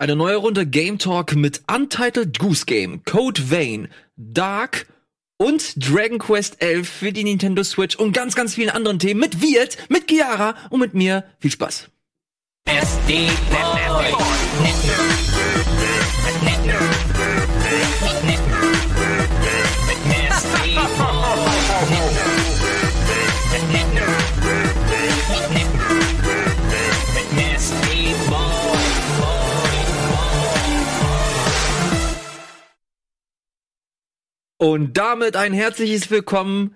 Eine neue Runde Game Talk mit Untitled Goose Game, Code Vein, Dark und Dragon Quest 11 für die Nintendo Switch und ganz, ganz vielen anderen Themen mit Wirt, mit Chiara und mit mir. Viel Spaß. Und damit ein herzliches Willkommen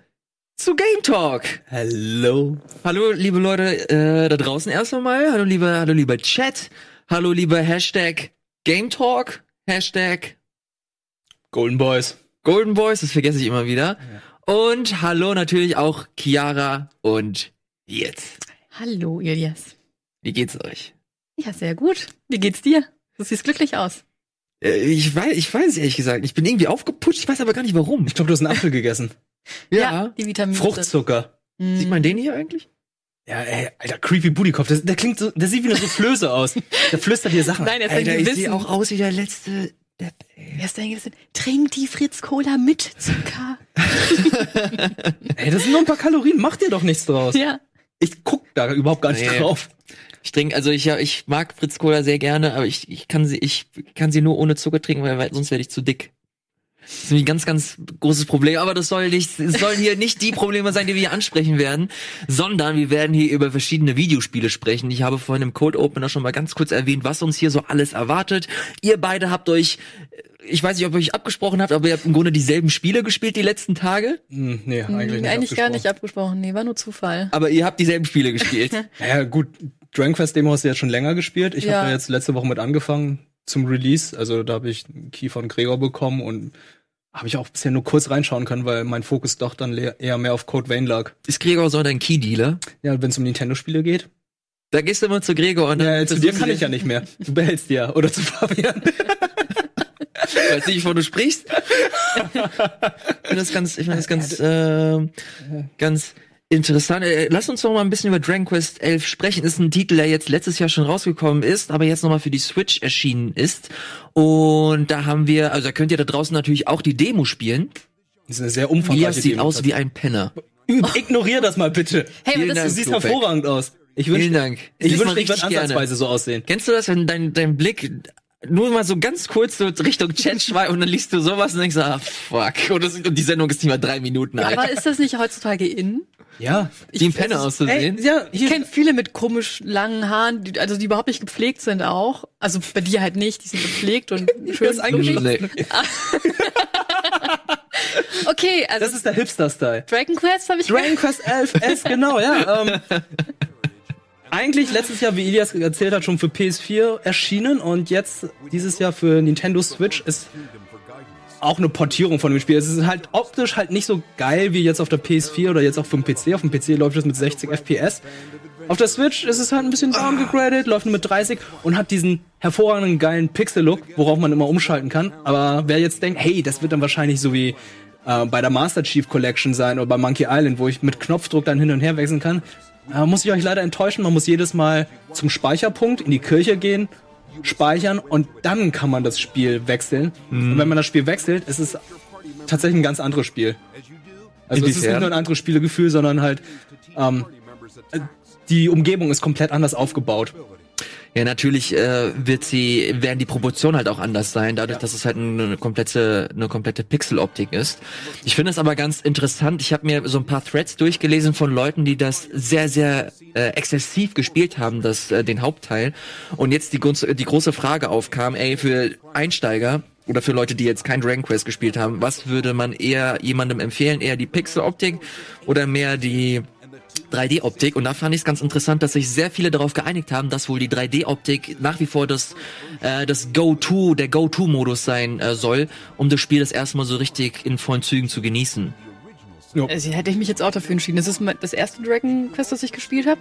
zu Game Talk. Hallo. Hallo, liebe Leute äh, da draußen erst einmal. Hallo, liebe, hallo, lieber Chat. Hallo, lieber Hashtag Game Talk. Hashtag Golden Boys. Golden Boys, das vergesse ich immer wieder. Und hallo natürlich auch Chiara und jetzt. Hallo, Ilias. Wie geht's euch? Ja, sehr gut. Wie geht's dir? Du siehst glücklich aus. Äh, ich weiß, ich weiß ehrlich gesagt. Ich bin irgendwie aufgeputscht, ich weiß aber gar nicht warum. Ich glaube, du hast einen Apfel gegessen. die Vitamine. Fruchtzucker. Mm. Sieht man den hier eigentlich? Ja, ey, alter, creepy Bootykopf. Das, der klingt so, der sieht wie eine Soufflöse aus. Der flüstert dir Sachen. Nein, er ist ein Gewissen. sehe auch aus wie der letzte Depp, ey. Wer ist dein Gewissen? Trink die Fritz Cola mit Zucker. Ey, das sind nur ein paar Kalorien. Mach dir doch nichts draus. ja. Ich guck da überhaupt gar nicht Nee. drauf. Ich trinke, also ich, ja, ich mag Fritz Cola sehr gerne, aber ich, ich kann sie, ich kann sie nur ohne Zucker trinken, weil, sonst werde ich zu dick. Das ist ein ganz, ganz großes Problem, aber das soll nicht, es sollen hier nicht die Probleme sein, die wir hier ansprechen werden, sondern wir werden hier über verschiedene Videospiele sprechen. Ich habe vorhin im Cold Opener schon mal ganz kurz erwähnt, was uns hier so alles erwartet. Ihr beide habt euch, ich weiß nicht, ob ihr euch abgesprochen habt, aber ihr habt im Grunde dieselben Spiele gespielt die letzten Tage. Hm, nee, Hm, eigentlich nicht. Eigentlich gar nicht abgesprochen. abgesprochen. Nee, war nur Zufall. Aber ihr habt dieselben Spiele gespielt. Ja, gut. Dragon Quest Demo hast du jetzt schon länger gespielt. Ich Ja. habe ja jetzt letzte Woche mit angefangen zum Release. Also da habe ich einen Key von Gregor bekommen und habe ich auch bisher nur kurz reinschauen können, weil mein Fokus doch dann eher mehr auf Code Vein lag. Ist Gregor so dein Key-Dealer? Ja, wenn es um Nintendo-Spiele geht. Da gehst du immer zu Gregor und dann Ja, zu dir kann ich ja nicht mehr. Du behältst ja. Oder zu Fabian. Ich weiß nicht, wovon du sprichst. Ich finde das ganz, ich finde das ganz, äh, ganz interessant. Äh, Lass uns doch mal ein bisschen über Dragon Quest 11 sprechen. Ist ein Titel, der jetzt letztes Jahr schon rausgekommen ist, aber jetzt nochmal für die Switch erschienen ist. Und da haben wir, also da könnt ihr da draußen natürlich auch die Demo spielen. Das ist eine sehr umfangreiche Elias sieht Demo. aus wie ein Penner. Ignorier das mal bitte. Hey, Vielen aber das Dank. Klopek. hervorragend aus. Ich wünsche, Vielen Dank. ich Sieht wünschte, ich würde richtig gerne. ansatzweise so aussehen. Kennst du das, wenn dein, dein Blick nur mal so ganz kurz so Richtung Chat schweift und dann liest du sowas und denkst, ah, fuck. Und, das, und die Sendung ist nicht mal drei Minuten alt. aber ist das nicht heutzutage in? Ja. Ein Penner auszusehen. Ey, ja, Ich kenne viele mit komisch langen Haaren, die, also die überhaupt nicht gepflegt sind auch. Also bei dir halt nicht, die sind gepflegt und schön. Nee. Okay, also das ist der Hipster-Style. Dragon Quest habe ich Dragon Quest 11 S, genau, ja. Ähm, eigentlich letztes Jahr, wie Ilias erzählt hat, schon für PS4 erschienen und jetzt dieses Jahr für Nintendo Switch ist auch eine Portierung von dem Spiel. Es ist halt optisch halt nicht so geil wie jetzt auf der PS4 oder jetzt auch vom PC. Auf dem PC läuft es mit 60 FPS. Auf der Switch ist es halt ein bisschen downgegradet, läuft nur mit 30 und hat diesen hervorragenden geilen Pixel-Look, worauf man immer umschalten kann. Aber wer jetzt denkt, hey, das wird dann wahrscheinlich so wie äh, bei der Master Chief Collection sein oder bei Monkey Island, wo ich mit Knopfdruck dann hin und her wechseln kann, äh, muss ich euch leider enttäuschen. Man muss jedes Mal zum Speicherpunkt in die Kirche gehen, speichern und dann kann man das Spiel wechseln. Und wenn man das Spiel wechselt, ist es tatsächlich ein ganz anderes Spiel. Also es ist nicht nur ein anderes Spielegefühl, sondern halt ähm, äh, die Umgebung ist komplett anders aufgebaut. Ja, natürlich äh, wird sie, werden die Proportionen halt auch anders sein, dadurch, dass es halt eine komplette, eine komplette Pixeloptik ist. Ich finde es aber ganz interessant. Ich habe mir so ein paar Threads durchgelesen von Leuten, die das sehr, sehr äh, exzessiv gespielt haben, das äh, den Hauptteil. Und jetzt die, große- die große Frage aufkam, ey, für Einsteiger oder für Leute, die jetzt kein Dragon Quest gespielt haben, was würde man eher jemandem empfehlen? Eher die Pixeloptik oder mehr die 3D-Optik und da fand ich es ganz interessant, dass sich sehr viele darauf geeinigt haben, dass wohl die 3D-Optik nach wie vor das, äh, das Go-To, der Go-To-Modus sein äh, soll, um das Spiel das erstmal so richtig in vollen Zügen zu genießen. Also hätte ich mich jetzt auch dafür entschieden. Das ist das erste Dragon Quest, das ich gespielt habe.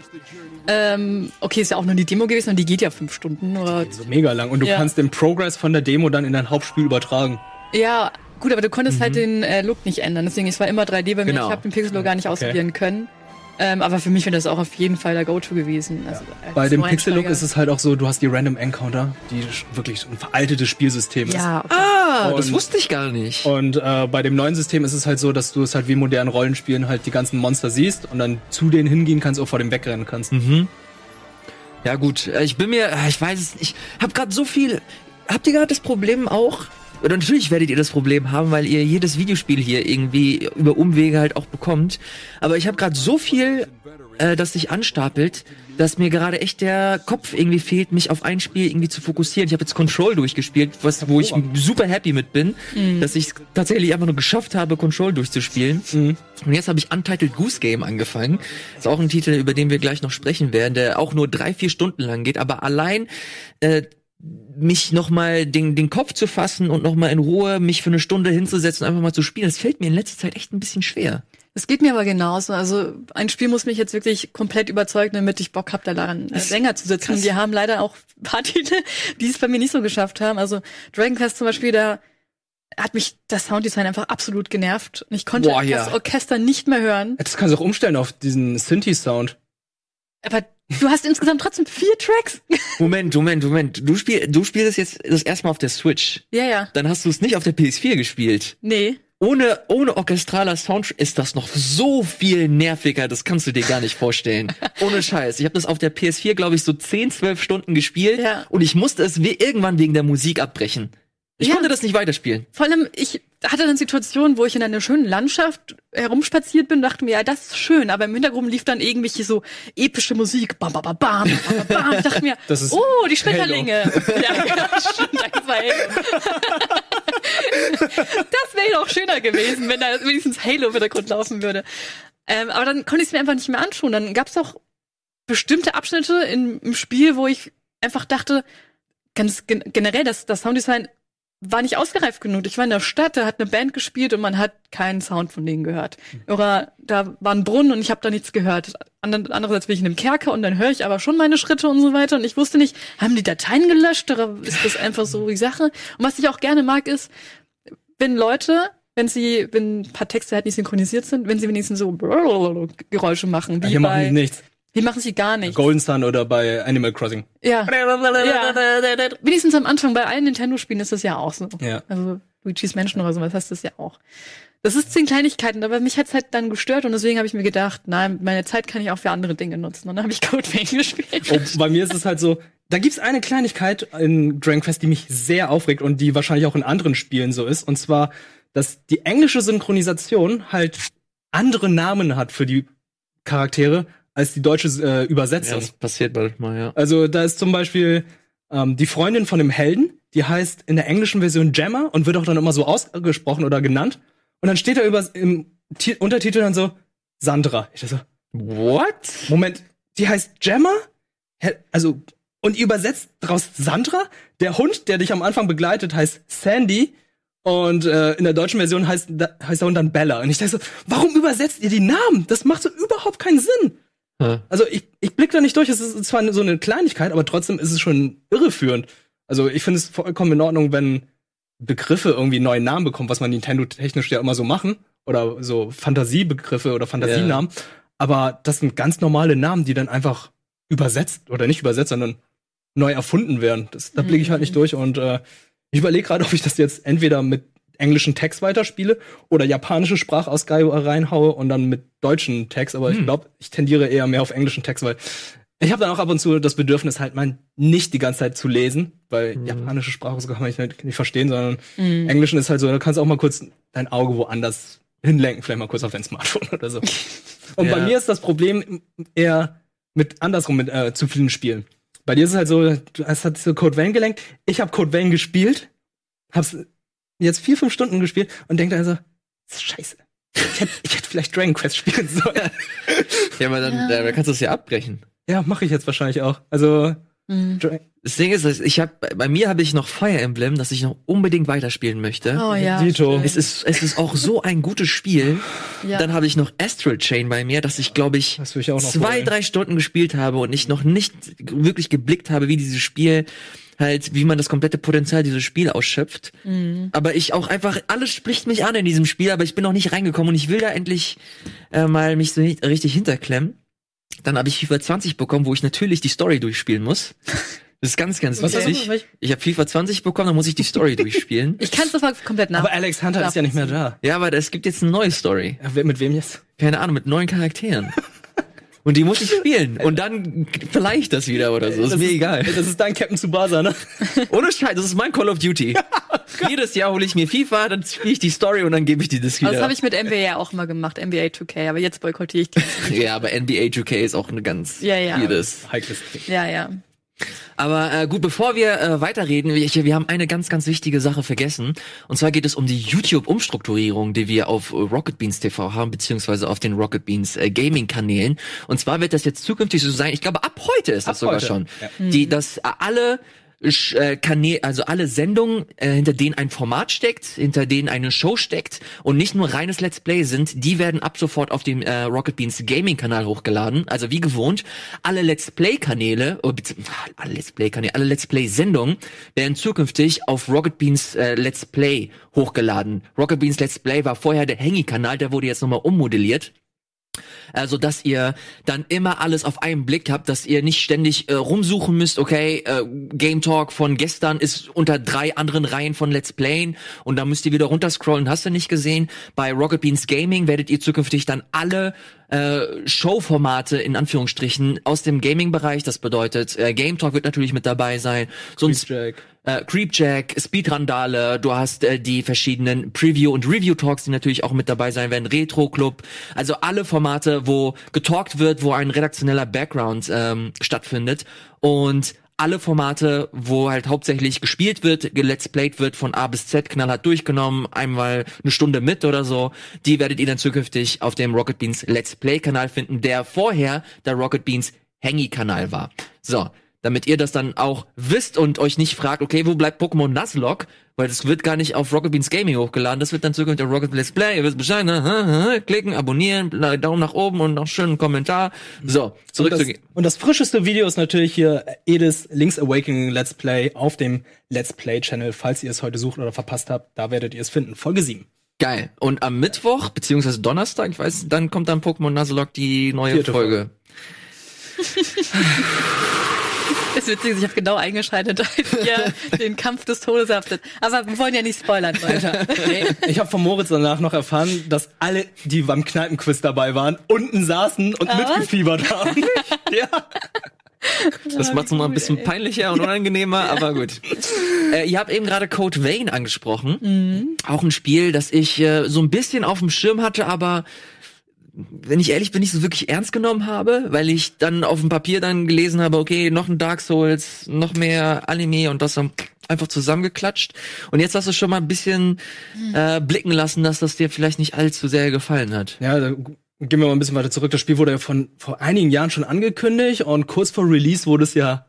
Ähm, okay, ist ja auch nur die Demo gewesen und die geht ja fünf Stunden. Oder So mega lang. Und du Ja. kannst den Progress von der Demo dann in dein Hauptspiel übertragen. ja, gut, aber du konntest halt den äh, Look nicht ändern. Deswegen, es war immer 3D bei mir. Genau. Ich habe den Pixel gar nicht ausprobieren können. Ähm, aber für mich wäre das auch auf jeden Fall der Go-To gewesen. Also, als Bei dem Pixel-Look ist es halt auch so, du hast die Random Encounter, die wirklich ein veraltetes Spielsystem ist. Ja, okay. Ah, das Und- wusste ich gar nicht. Und äh, bei dem neuen System ist es halt so, dass du es halt wie in modernen Rollenspielen halt die ganzen Monster siehst und dann zu denen hingehen kannst oder vor dem wegrennen kannst. Mhm. Ja gut, äh, ich bin mir, äh, ich weiß es nicht. Ich hab gerade so viel. Habt ihr gerade das Problem auch? Oder natürlich werdet ihr das Problem haben, weil ihr jedes Videospiel hier irgendwie über Umwege halt auch bekommt. Aber ich habe gerade so viel, äh, das sich anstapelt, dass mir gerade echt der Kopf irgendwie fehlt, mich auf ein Spiel irgendwie zu fokussieren. Ich habe jetzt Control durchgespielt, was, wo ich super happy mit bin, dass ich tatsächlich einfach nur geschafft habe, Control durchzuspielen. Und jetzt habe ich Untitled Goose Game angefangen. Ist auch ein Titel, über den wir gleich noch sprechen werden, der auch nur drei, vier Stunden lang geht, aber allein äh, mich nochmal den, den Kopf zu fassen und nochmal in Ruhe mich für eine Stunde hinzusetzen und einfach mal zu spielen, das fällt mir in letzter Zeit echt ein bisschen schwer. Es geht mir aber genauso. Also ein Spiel muss mich jetzt wirklich komplett überzeugen, damit ich Bock habe, da daran äh, länger zu sitzen. Und wir haben leider auch ein paar Titel, die es bei mir nicht so geschafft haben. Also Dragon Quest zum Beispiel, da hat mich das Sounddesign einfach absolut genervt. Und ich konnte Boah, ja. das Orchester nicht mehr hören. Das kannst du auch umstellen auf diesen Synthi-Sound. Aber du hast insgesamt trotzdem vier Tracks. Moment, Moment, Moment. Du, spiel, du spielst jetzt das erste Mal auf der Switch. ja, ja. Dann hast du es nicht auf der PS4 gespielt. Nee. Ohne, ohne orchestraler Sound ist das noch so viel nerviger, das kannst du dir gar nicht vorstellen. Ohne Scheiß. Ich habe das auf der PS4, glaube ich, so 10, 12 Stunden gespielt Ja. und ich musste es irgendwann wegen der Musik abbrechen. Ich Ja. konnte das nicht weiterspielen. Vor allem, ich hatte dann Situationen, wo ich in einer schönen Landschaft herumspaziert bin, dachte mir, ja, das ist schön, aber im Hintergrund lief dann irgendwelche so epische Musik. Bam, bam, bam, bam, bam, bam. Ich dachte mir, oh, die Schmetterlinge. Ja, genau, das wäre doch schöner gewesen, wenn da wenigstens Halo im Hintergrund laufen würde. Ähm, aber dann konnte ich es mir einfach nicht mehr anschauen. Dann gab es auch bestimmte Abschnitte in, im Spiel, wo ich einfach dachte, ganz gen generell, das, das Sounddesign war nicht ausgereift genug. Ich war in der Stadt, da hat eine Band gespielt und man hat keinen Sound von denen gehört. Oder da war ein Brunnen und ich habe da nichts gehört. Ander- Andererseits bin ich in einem Kerker und dann höre ich aber schon meine Schritte und so weiter. Und ich wusste nicht, haben die Dateien gelöscht oder ist das einfach so die Sache? Und was ich auch gerne mag, ist, wenn Leute, wenn sie, wenn ein paar Texte halt nicht synchronisiert sind, wenn sie wenigstens so Geräusche machen. Wie Hier machen bei, die nichts. Hier machen sie gar nicht. Golden Sun oder bei Animal Crossing. Ja. ja. Wenigstens am Anfang bei allen Nintendo-Spielen ist das ja auch so. Ja. Also Luigi's Mansion oder sowas hast du das ja auch. Das ist zehn Kleinigkeiten, aber mich hat's halt dann gestört und deswegen habe ich mir gedacht, nein, meine Zeit kann ich auch für andere Dinge nutzen. Und dann habe ich Code Vein gespielt. Oh, bei mir ist es halt so, da gibt's eine Kleinigkeit in Dragon Quest, die mich sehr aufregt und die wahrscheinlich auch in anderen Spielen so ist. Und zwar, dass die englische Synchronisation halt andere Namen hat für die Charaktere als die deutsche äh, Übersetzung. passiert manchmal, ja. Also da ist zum Beispiel ähm, die Freundin von dem Helden, die heißt in der englischen Version Gemma und wird auch dann immer so ausgesprochen oder genannt. Und dann steht da über, im Ti Untertitel dann so Sandra. Ich dachte so, What? Moment, die heißt Gemma? Also, und ihr übersetzt draus Sandra? Der Hund, der dich am Anfang begleitet, heißt Sandy. Und äh, in der deutschen Version heißt, da, heißt der Hund dann Bella. Und ich dachte so, warum übersetzt ihr die Namen? Das macht so überhaupt keinen Sinn. Hä? Also ich, ich blick da nicht durch. Es ist zwar so eine Kleinigkeit, aber trotzdem ist es schon irreführend. Also ich finde es vollkommen in Ordnung, wenn Begriffe irgendwie einen neuen Namen bekommen, was man Nintendo technisch ja immer so machen. Oder so Fantasiebegriffe oder Fantasienamen. Aber das sind ganz normale Namen, die dann einfach übersetzt oder nicht übersetzt, sondern neu erfunden werden. Das, da blicke ich halt nicht durch und äh, ich überlege gerade, ob ich das jetzt entweder mit englischen Text weiterspiele oder japanische Sprachausgabe reinhaue und dann mit deutschen Text. Aber ich glaube, ich tendiere eher mehr auf englischen Text, weil ich habe dann auch ab und zu das Bedürfnis, halt mal nicht die ganze Zeit zu lesen, weil japanische Sprachausgabe kann ich nicht, nicht verstehen, sondern Englischen ist halt so, da kannst du auch mal kurz dein Auge woanders hinlenken, vielleicht mal kurz auf dein Smartphone oder so. Und bei Ja. mir ist das Problem eher mit andersrum mit äh, zu vielen Spielen. Bei dir ist es halt so, du hast halt so Code Vein gelenkt. Ich habe Code Vein gespielt, hab's jetzt vier, fünf Stunden gespielt und denke also, das ist scheiße. Ich hätte ich hätt vielleicht Dragon Quest spielen sollen. Ja, aber dann, Ja. dann kannst du es ja abbrechen. ja, mache ich jetzt wahrscheinlich auch. Also, Mhm. Das Ding ist, ich habe bei mir habe ich noch Fire Emblem, das ich noch unbedingt weiterspielen möchte. Oh ja. Dito. Es ist es ist auch so ein gutes Spiel. ja. Dann habe ich noch Astral Chain bei mir, das ich glaube ich ich auch noch zwei holen. drei Stunden gespielt habe und ich noch nicht wirklich geblickt habe, wie dieses Spiel halt, wie man das komplette Potenzial dieses Spiel ausschöpft. Aber ich auch einfach, alles spricht mich an in diesem Spiel, aber ich bin noch nicht reingekommen und ich will da endlich äh, mal mich so nicht- richtig hinterklemmen. Dann habe ich FIFA 20 bekommen, wo ich natürlich die Story durchspielen muss. Das ist ganz, ganz Was wichtig. Welch- Ich habe FIFA 20 bekommen, dann muss ich die Story durchspielen. Ich kann es sofort komplett nach. Aber Alex Hunter ist ja nicht mehr da. Ja, aber es gibt jetzt eine neue Story. Ja, Mit wem jetzt? Keine Ahnung, mit neuen Charakteren. Und die muss ich spielen. Und dann vielleicht das wieder oder so. Ist Das mir egal. Das ist dein Captain Tsubasa, ne? Ohne Scheiß, das ist mein Call of Duty. Jedes Jahr hole ich mir FIFA, dann spiele ich die Story und dann gebe ich die das Aber wieder. das habe ich mit NBA ja auch immer gemacht, NBA 2K, aber jetzt boykottiere ich die. ja, aber NBA 2K ist auch eine ganz Ja, ja. jedes. Heikles Ding. Ja, ja. Aber äh, gut, bevor wir äh, weiterreden, wir, wir haben eine ganz, ganz wichtige Sache vergessen. Und zwar geht es um die YouTube-Umstrukturierung, die wir auf Rocket Beans TV haben, beziehungsweise auf den Rocket Beans äh, Gaming-Kanälen. Und zwar wird das jetzt zukünftig so sein, ich glaube, ab heute ist das Ab sogar heute, schon, ja. die, dass äh, alle Kanäle, also alle Sendungen, äh, hinter denen ein Format steckt, hinter denen eine Show steckt und nicht nur reines Let's Play sind, die werden ab sofort auf dem äh, Rocket Beans Gaming Kanal hochgeladen. Also wie gewohnt, alle Let's Play Kanäle, oh, alle Let's Play Kanäle, alle Let's Play Sendungen werden zukünftig auf Rocket Beans äh, Let's Play hochgeladen. Rocket Beans Let's Play war vorher der Hangy-Kanal, der wurde jetzt nochmal ummodelliert. Also, dass ihr dann immer alles auf einen Blick habt, dass ihr nicht ständig äh, rumsuchen müsst, okay, äh, Game Talk von gestern ist unter drei anderen Reihen von Let's Playen und da müsst ihr wieder runterscrollen, hast du nicht gesehen. Bei Rocket Beans Gaming werdet ihr zukünftig dann alle äh, Showformate in Anführungsstrichen aus dem Gaming-Bereich, das bedeutet, äh, Game Talk wird natürlich mit dabei sein, sonst Jack. Äh, Creepjack, Speedrandale, du hast äh, die verschiedenen Preview- und Review-Talks, die natürlich auch mit dabei sein werden, Retro-Club, also alle Formate, wo getalkt wird, wo ein redaktioneller Background ähm, stattfindet. Und alle Formate, wo halt hauptsächlich gespielt wird, gelet's played wird, von A bis Z knallhart durchgenommen, einmal eine Stunde mit oder so, die werdet ihr dann zukünftig auf dem Rocket Beans Let's Play Kanal finden, der vorher der Rocket Beans Hangy Kanal war. So, damit ihr das dann auch wisst und euch nicht fragt, okay, wo bleibt Pokémon Nuzlocke? Weil das wird gar nicht auf Rocket Beans Gaming hochgeladen, das wird dann zukünftig auf Rocket Let's Play, ihr wisst Bescheid, ne? Klicken, abonnieren, Daumen nach oben und noch einen schönen Kommentar. So, Und zurück das, zu... und das frischeste Video ist natürlich hier Edis Link's Awakening Let's Play auf dem Let's Play Channel. Falls ihr es heute sucht oder verpasst habt, da werdet ihr es finden. Folge 7. Geil. Und am Mittwoch, beziehungsweise Donnerstag, ich weiß, dann kommt dann Pokémon Nuzlocke die neue Vierte Folge. Das ist witzig, ich habe genau eingeschaltet, als ihr den Kampf des Todes haftet. Aber wir wollen ja nicht spoilern, Leute. Ich habe von Moritz danach noch erfahren, dass alle, die beim Kneipenquiz dabei waren, unten saßen und was? mitgefiebert haben. ja. Das macht's noch mal ein bisschen ey. peinlicher und unangenehmer, aber gut. Äh, ihr habt eben gerade Code Vein angesprochen. Mhm. Auch ein Spiel, das ich äh, so ein bisschen auf dem Schirm hatte, aber wenn ich ehrlich bin, nicht so wirklich ernst genommen habe, weil ich dann auf dem Papier dann gelesen habe, okay, noch ein Dark Souls, noch mehr Anime und das dann einfach zusammengeklatscht. Und jetzt hast du schon mal ein bisschen Hm. äh, blicken lassen, dass das dir vielleicht nicht allzu sehr gefallen hat. Ja, da gehen wir mal ein bisschen weiter zurück. Das Spiel wurde ja von vor einigen Jahren schon angekündigt und kurz vor Release wurde es ja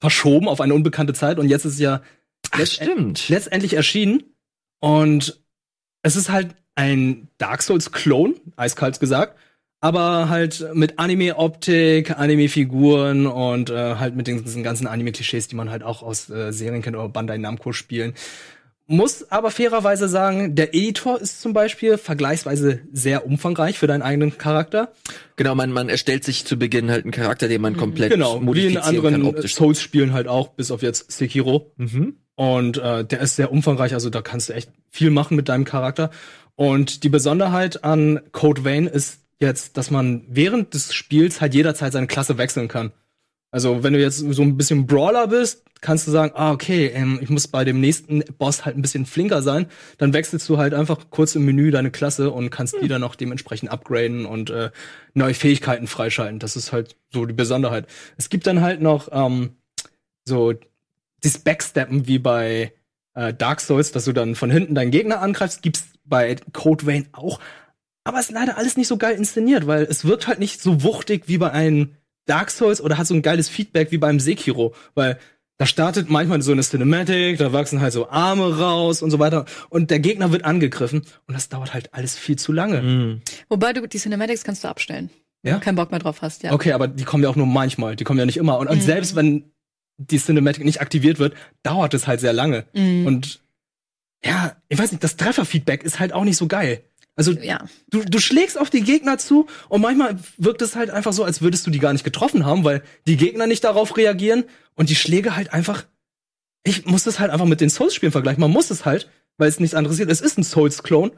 verschoben auf eine unbekannte Zeit und jetzt ist es ja Ach, stimmt. letztendlich erschienen und es ist halt ein Dark Souls Clone, eiskalt gesagt, aber halt mit Anime-Optik, Anime-Figuren und äh, halt mit diesen ganzen Anime-Klischees, die man halt auch aus äh, Serien kennt oder Bandai Namco-Spielen. Muss aber fairerweise sagen, der Editor ist zum Beispiel vergleichsweise sehr umfangreich für deinen eigenen Charakter. Genau, man, man erstellt sich zu Beginn halt einen Charakter, den man komplett Genau, wie in modifizieren kann anderen. Souls-Spielen halt auch, bis auf jetzt Sekiro. Mhm. Und äh, der ist sehr umfangreich, also da kannst du echt viel machen mit deinem Charakter. Und die Besonderheit an Code Vein ist jetzt, dass man während des Spiels halt jederzeit seine Klasse wechseln kann. Also wenn du jetzt so ein bisschen Brawler bist, kannst du sagen, ah okay, ähm, ich muss bei dem nächsten Boss halt ein bisschen flinker sein. Dann wechselst du halt einfach kurz im Menü deine Klasse und kannst die dann auch dementsprechend upgraden und äh, neue Fähigkeiten freischalten. Das ist halt so die Besonderheit. Es gibt dann halt noch ähm, so das Backsteppen wie bei äh, Dark Souls, dass du dann von hinten deinen Gegner angreifst, gibt's bei Code Vein auch. Aber es ist leider alles nicht so geil inszeniert, weil es wirkt halt nicht so wuchtig wie bei einem Dark Souls oder hat so ein geiles Feedback wie beim Sekiro, weil da startet manchmal so eine Cinematic, da wachsen halt so Arme raus und so weiter und der Gegner wird angegriffen und das dauert halt alles viel zu lange. Mhm. Wobei du die Cinematics kannst du abstellen. Wenn Ja? du keinen Bock mehr drauf hast, ja. Okay, aber die kommen ja auch nur manchmal, die kommen ja nicht immer und, und selbst wenn die Cinematic nicht aktiviert wird, dauert es halt sehr lange. Mhm. Und ja, ich weiß nicht, das Trefferfeedback ist halt auch nicht so geil. Also Ja. du, du schlägst auf die Gegner zu und manchmal wirkt es halt einfach so, als würdest du die gar nicht getroffen haben, weil die Gegner nicht darauf reagieren und die Schläge halt einfach. Ich muss das halt einfach mit den Souls-Spielen vergleichen. Man muss es halt, weil es nichts anderes ist. Es ist ein Souls-Klon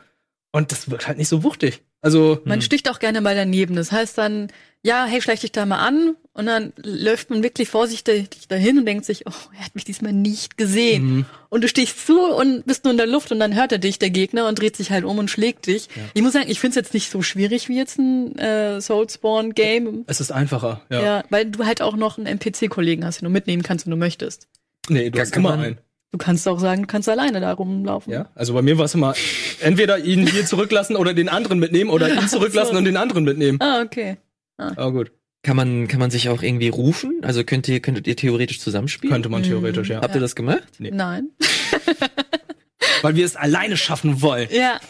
und das wirkt halt nicht so wuchtig. Also Man sticht auch gerne mal daneben. Das heißt dann, ja, hey, schleich dich da mal an. Und dann läuft man wirklich vorsichtig dahin und denkt sich, oh, er hat mich diesmal nicht gesehen. Mhm. Und du stichst zu und bist nur in der Luft und dann hört er dich, der Gegner, und dreht sich halt um und schlägt dich. Ich muss sagen, ich finde es jetzt nicht so schwierig wie jetzt ein äh, Soulspawn-Game. es ist einfacher. Ja. Ja. weil du halt auch noch einen NPC-Kollegen hast, den du mitnehmen kannst, wenn du möchtest. Nee, du Kann- hast immer einen. Du kannst auch sagen, du kannst alleine da rumlaufen. Ja, also bei mir war es immer entweder ihn hier zurücklassen oder den anderen mitnehmen oder ihn zurücklassen so. und den anderen mitnehmen. Ah, okay. Aber gut, Kann man, kann man sich auch irgendwie rufen? Also könnt ihr, könntet ihr theoretisch zusammenspielen? könnte man theoretisch, ja. Habt ihr das gemacht? Nee. Nein. Weil wir es alleine schaffen wollen. Ja.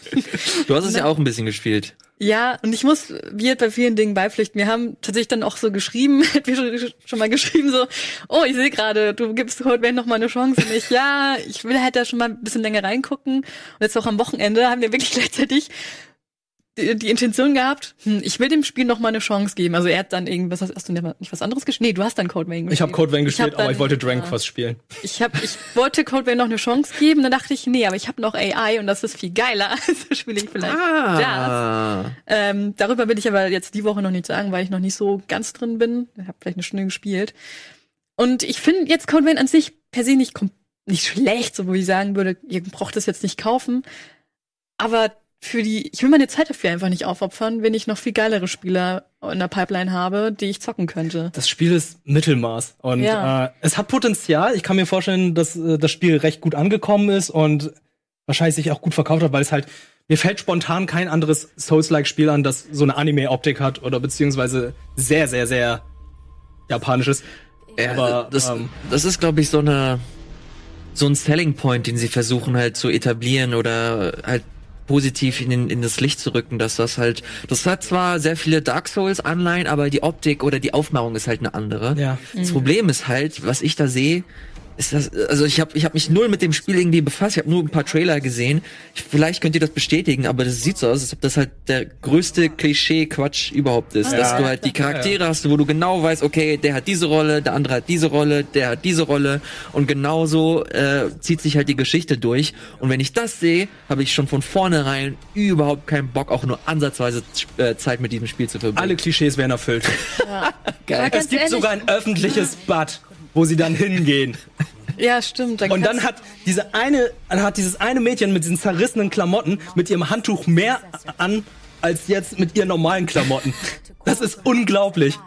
Du hast es ja auch ein bisschen gespielt. Ja, und ich muss wir bei vielen Dingen beipflichten. Wir haben tatsächlich dann auch so geschrieben, wir schon, mal geschrieben, so, oh, ich sehe gerade, du gibst Vein noch mal eine Chance. Und ich, ja, ich will halt da schon mal ein bisschen länger reingucken. Und jetzt auch am Wochenende haben wir wirklich gleichzeitig die, die Intention gehabt, hm, ich will dem Spiel noch mal eine Chance geben. Also er hat dann irgendwas, hast du nicht was anderes gespielt? Nee, du hast dann Code Vein gespielt. Ich habe Code Vein Ich gespielt, aber dann- ich wollte Dragon ja. Quest spielen. Ich hab, ich wollte Code Vein noch eine Chance geben, dann dachte ich, nee, aber ich habe noch AI und das ist viel geiler. Also spiele ich vielleicht das. Ah. Ähm, darüber will ich aber jetzt die Woche noch nicht sagen, weil ich noch nicht so ganz drin bin. Ich habe vielleicht eine Stunde gespielt. Und ich finde jetzt Code Vein an sich per se nicht, nicht schlecht, so wo ich sagen würde, ihr braucht das jetzt nicht kaufen. Aber für die, ich will meine Zeit dafür einfach nicht aufopfern, wenn ich noch viel geilere Spieler in der Pipeline habe, die ich zocken könnte. Das Spiel ist Mittelmaß und Ja. äh, es hat Potenzial. Ich kann mir vorstellen, dass äh, das Spiel recht gut angekommen ist und wahrscheinlich sich auch gut verkauft hat, weil es halt mir fällt spontan kein anderes Souls-like-Spiel an, das so eine Anime-Optik hat oder beziehungsweise sehr, sehr, sehr japanisch ist. Ja, Aber, das, ähm, das ist, glaube ich, so eine so ein Selling Point, den sie versuchen halt zu etablieren oder halt positiv in, in das Licht zu rücken, dass das halt, das hat zwar sehr viele Dark Souls Anleihen, aber die Optik oder die Aufmachung ist halt eine andere. Ja. Das Problem ist halt, was ich da sehe, ist das, also ich habe ich hab mich null mit dem Spiel irgendwie befasst, ich habe nur ein paar Trailer gesehen. Ich, vielleicht könnt ihr das bestätigen, aber das sieht so aus, als ob das halt der größte Klischee-Quatsch überhaupt ist. Ja. Dass du halt die Charaktere hast, wo du genau weißt, okay, der hat diese Rolle, der andere hat diese Rolle, der hat diese Rolle und genauso äh, zieht sich halt die Geschichte durch. Und wenn ich das sehe, habe ich schon von vornherein überhaupt keinen Bock, auch nur ansatzweise äh, Zeit mit diesem Spiel zu verbringen. Alle Klischees werden erfüllt. Aber es ganz gibt ehrlich- sogar ein öffentliches Bad, wo sie dann hingehen. Ja, stimmt. Und dann hat diese eine, dann hat dieses eine Mädchen mit diesen zerrissenen Klamotten mit ihrem Handtuch mehr an als jetzt mit ihren normalen Klamotten. Das ist unglaublich.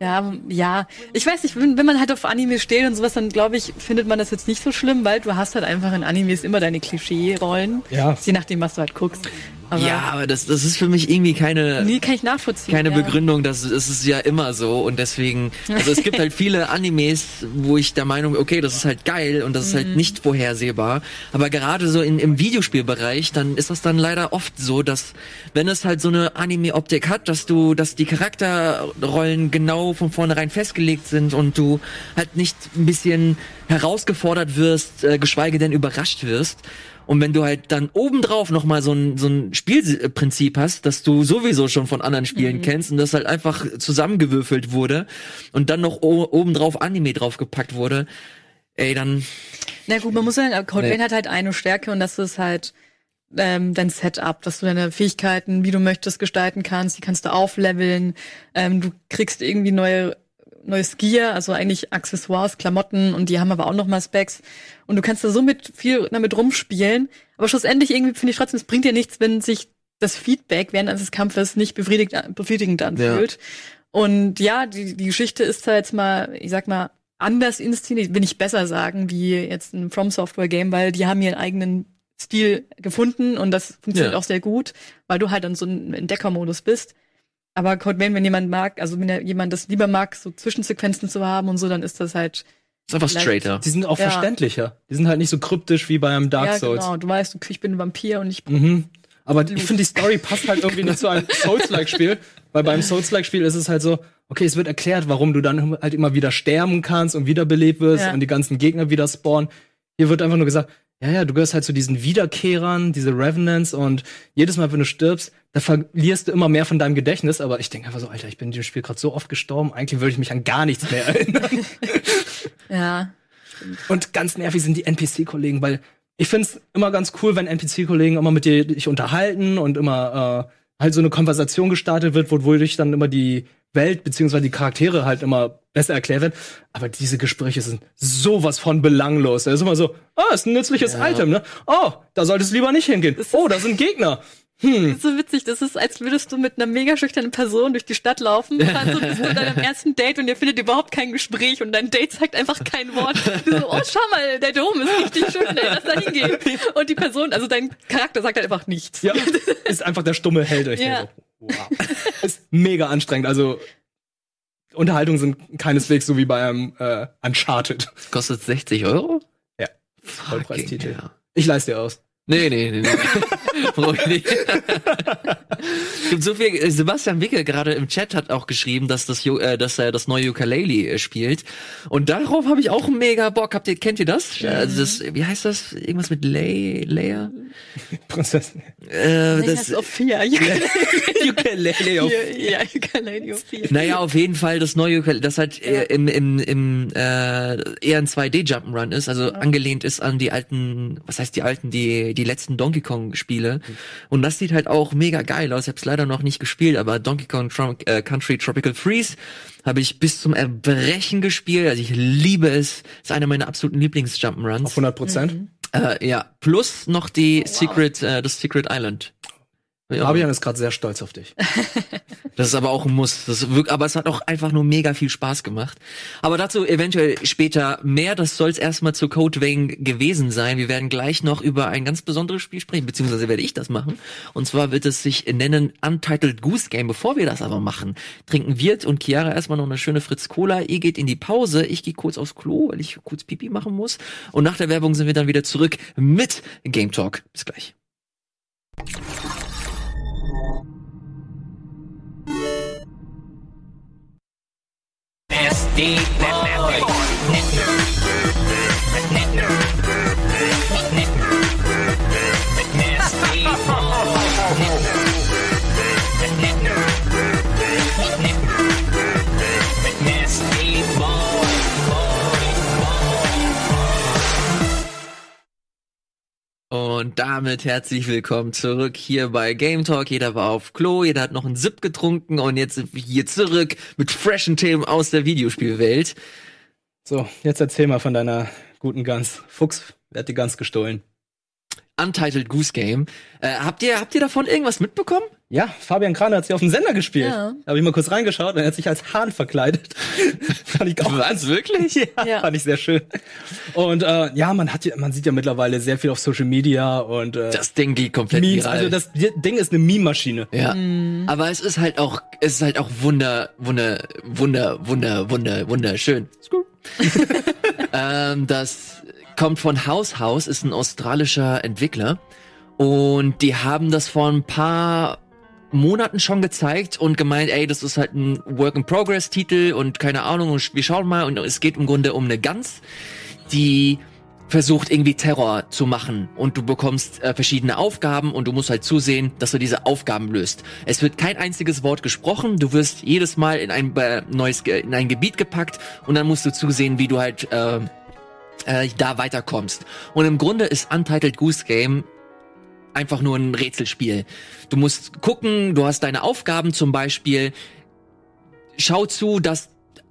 Ja, ja. Ich weiß nicht, wenn, wenn man halt auf Anime steht und sowas, dann glaube ich, findet man das jetzt nicht so schlimm, weil du hast halt einfach in Animes immer deine Klischee-Rollen. Ja. Je nachdem, was du halt guckst. Aber ja, aber das, das ist für mich irgendwie keine, Nee, kann ich nachvollziehen. keine ja. Begründung, das, das ist ja immer so und deswegen, also es gibt halt viele Animes, wo ich der Meinung, bin, okay, das ist halt geil und das ist Mhm. halt nicht vorhersehbar, aber gerade so in, im Videospielbereich, dann ist das dann leider oft so, dass wenn es halt so eine Anime-Optik hat, dass du, dass die Charakterrollen genau von vornherein festgelegt sind und du halt nicht ein bisschen herausgefordert wirst, äh, geschweige denn überrascht wirst, und wenn du halt dann obendrauf nochmal so ein, so ein Spielprinzip hast, dass du sowieso schon von anderen Spielen kennst und das halt einfach zusammengewürfelt wurde und dann noch obendrauf Anime draufgepackt wurde, ey, dann, Na gut, man muss sagen, Code Nee. Hat halt eine Stärke und das ist halt ähm, dein Setup, dass du deine Fähigkeiten, wie du möchtest, gestalten kannst. Die kannst du aufleveln. Ähm, du kriegst irgendwie neue neues Gear, also eigentlich Accessoires, Klamotten und die haben aber auch noch mal Specs. Und du kannst da so mit viel damit rumspielen. Aber schlussendlich irgendwie finde ich trotzdem, es bringt dir nichts, wenn sich das Feedback während eines Kampfes nicht befriedigt, befriedigend anfühlt. Und ja, die, die Geschichte ist da jetzt mal, ich sag mal, anders inszeniert, will ich besser sagen, wie jetzt ein From Software Game, weil die haben ihren eigenen Stil gefunden und das funktioniert Ja. auch sehr gut, weil du halt dann so ein Entdeckermodus bist. Aber Code Vein, wenn jemand mag, also wenn jemand das lieber mag, so Zwischensequenzen zu haben und so, dann ist das halt ist einfach straighter. Die sind auch Ja. verständlicher. Die sind halt nicht so kryptisch wie beim Dark ja Souls. genau. Du weißt, okay, ich bin ein Vampir und ich Mhm. Aber ich finde, die Story passt halt irgendwie nicht zu einem Souls-like-Spiel, weil beim Souls-like-Spiel ist es halt so, okay, es wird erklärt, warum du dann halt immer wieder sterben kannst und wiederbelebt wirst Ja. und die ganzen Gegner wieder spawnen. Hier wird einfach nur gesagt, ja, ja, du gehörst halt zu diesen Wiederkehrern, diese Revenants und jedes Mal, wenn du stirbst, da verlierst du immer mehr von deinem Gedächtnis, aber ich denke einfach so, Alter, ich bin in dem Spiel gerade so oft gestorben, eigentlich würde ich mich an gar nichts mehr erinnern. Ja. Und ganz nervig sind die NPC-Kollegen, weil ich find's immer ganz cool, wenn NPC-Kollegen immer mit dir dich unterhalten und immer äh, halt so eine Konversation gestartet wird, wo wodurch dann immer die Welt beziehungsweise die Charaktere halt immer besser erklärt werden. Aber diese Gespräche sind sowas von belanglos. Da ist immer so, ah, ist ein nützliches Item, ne? Oh, da solltest du lieber nicht hingehen. Oh, da sind Gegner. Das ist so witzig. Das ist, als würdest du mit einer mega schüchternen Person durch die Stadt laufen. Dann so bist du in deinem ersten Date und ihr findet überhaupt kein Gespräch und dein Date sagt einfach kein Wort. Du so, oh, schau mal, der Dom ist richtig schön, ey, lass da hingehen. Und die Person, also dein Charakter sagt halt einfach nichts. Ja, ist einfach der stumme Held. Ich Ja. denke wow. Ist mega anstrengend. Also Unterhaltungen sind keineswegs so wie bei einem äh, Uncharted. Kostet 60 Euro? Ja. Vollpreistitel. Ich leiste dir aus. Nee, nee, nee. nee. Nicht. Gibt so viel. äh, Sebastian Wicke gerade im Chat hat auch geschrieben, dass das, äh, dass er das neue Ukulele äh, spielt. Und darauf habe ich auch mega Bock. Habt ihr, kennt ihr das? Also das? Wie heißt das? Irgendwas mit Lay, Layer? Prinzessin. Äh, Das das, Sophia. Ukulele auf. Ja, Ukulele Sophia. naja, auf jeden Fall das neue Ukulele, das halt äh, im, im, im äh, eher ein 2D Jump'n'Run ist, also angelehnt ist an die alten, was heißt die alten, die die letzten Donkey Kong Spiele. Und das sieht halt auch mega geil aus. Ich habe es leider noch nicht gespielt, aber Donkey Kong Tro äh, Country Tropical Freeze habe ich bis zum Erbrechen gespielt. Also ich liebe es. Ist einer meiner absoluten Lieblings Jump'n'Runs. Auf 100 Prozent. Äh, ja, plus noch die Secret, äh, das Secret Island. Ja. Fabian ist gerade sehr stolz auf dich. Das ist aber auch ein Muss. Das wirklich, aber es hat auch einfach nur mega viel Spaß gemacht. Aber dazu eventuell später mehr. Das soll es erstmal zu Code Vein gewesen sein. Wir werden gleich noch über ein ganz besonderes Spiel sprechen, beziehungsweise werde ich das machen. Und zwar wird es sich nennen Untitled Goose Game. Bevor wir das aber machen, trinken Wirt und Chiara erstmal noch eine schöne Fritz Cola. Ihr geht in die Pause. Ich gehe kurz aufs Klo, weil ich kurz Pipi machen muss. Und nach der Werbung sind wir dann wieder zurück mit Game Talk. Bis gleich. Nasty boy. Nasty boy. Nasty boy. Nasty boy. Nasty boy. Und damit herzlich willkommen zurück hier bei Game Talk. Jeder war auf Klo, jeder hat noch einen Sip getrunken und jetzt sind wir hier zurück mit freshen Themen aus der Videospielwelt. So, jetzt erzähl mal von deiner guten Gans. Fuchs, wer hat die Gans gestohlen? Untitled Goose Game. Äh, habt ihr habt ihr davon irgendwas mitbekommen? Ja, Fabian Krane hat sie auf dem Sender gespielt. Ja. Da habe ich mal kurz reingeschaut und er hat sich als Hahn verkleidet. fand ich auch Was wirklich? ja, Ja. fand ich sehr schön. Und äh, ja, man hat ja, man sieht ja mittlerweile sehr viel auf Social Media und äh, Das Ding geht komplett Memes. viral. Also das Ding ist eine Meme-Maschine. ja. Aber es ist halt auch es ist halt auch wunder wunder wunder wunder wunder wunderschön. ähm, das kommt von House House, ist ein australischer Entwickler. Und die haben das vor ein paar Monaten schon gezeigt und gemeint, ey, das ist halt ein Work-in-Progress-Titel und keine Ahnung, und wir schauen mal. Und es geht im Grunde um eine Gans, die versucht irgendwie Terror zu machen. Und du bekommst äh, verschiedene Aufgaben und du musst halt zusehen, dass du diese Aufgaben löst. Es wird kein einziges Wort gesprochen, du wirst jedes Mal in ein äh, neues in ein Gebiet gepackt und dann musst du zusehen, wie du halt äh, äh, da weiterkommst. Und im Grunde ist Untitled Goose Game einfach nur ein Rätselspiel. Du musst gucken, du hast deine Aufgaben zum Beispiel. Schau zu, dass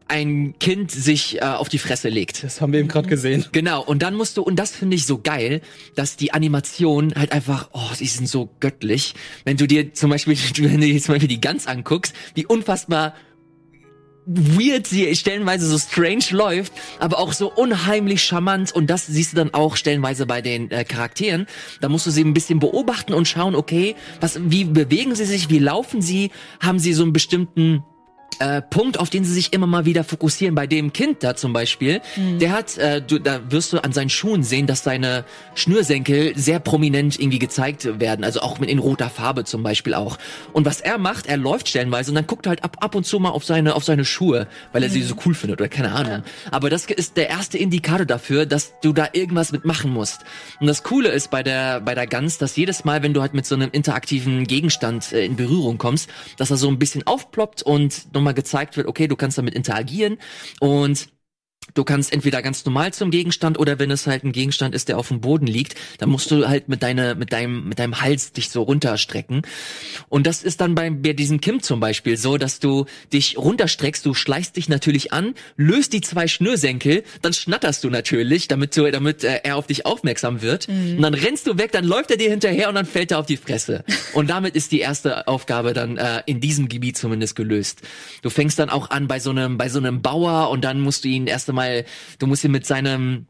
ein Kind sich äh, auf die Fresse legt. Das haben wir eben gerade gesehen. Genau, und dann musst du, und das finde ich so geil, dass die Animationen halt einfach, oh, die sind so göttlich. Wenn du dir zum Beispiel, wenn du dir zum Beispiel die Gans anguckst, wie unfassbar weird sie stellenweise so strange läuft, aber auch so unheimlich charmant und das siehst du dann auch stellenweise bei den äh, Charakteren. Da musst du sie ein bisschen beobachten und schauen, okay, was, wie bewegen sie sich, wie laufen sie, haben sie so einen bestimmten äh, Punkt, auf den sie sich immer mal wieder fokussieren. Bei dem Kind da zum Beispiel, der hat, äh, du, da wirst du an seinen Schuhen sehen, dass seine Schnürsenkel sehr prominent irgendwie gezeigt werden. Also auch mit in roter Farbe zum Beispiel auch. Und was er macht, er läuft stellenweise und dann guckt er halt ab, ab und zu mal auf seine, auf seine Schuhe, weil er sie so cool findet oder keine Ahnung. Aber das ist der erste Indikator dafür, dass du da irgendwas mitmachen musst. Und das Coole ist bei der, bei der Gans, dass jedes Mal, wenn du halt mit so einem interaktiven Gegenstand äh, in Berührung kommst, dass er so ein bisschen aufploppt und nochmal gezeigt wird, okay, du kannst damit interagieren und Du kannst entweder ganz normal zum Gegenstand oder wenn es halt ein Gegenstand ist, der auf dem Boden liegt, dann musst du halt mit deiner, mit deinem, mit deinem Hals dich so runterstrecken. Und das ist dann bei, bei diesem Kim zum Beispiel so, dass du dich runterstreckst, du schleichst dich natürlich an, löst die zwei Schnürsenkel, dann schnatterst du natürlich, damit du, damit äh, er auf dich aufmerksam wird. Und dann rennst du weg, dann läuft er dir hinterher und dann fällt er auf die Fresse. Und damit ist die erste Aufgabe dann äh, in diesem Gebiet zumindest gelöst. Du fängst dann auch an bei so einem, bei so einem Bauer und dann musst du ihn erst einmal, du musst ihn mit seinem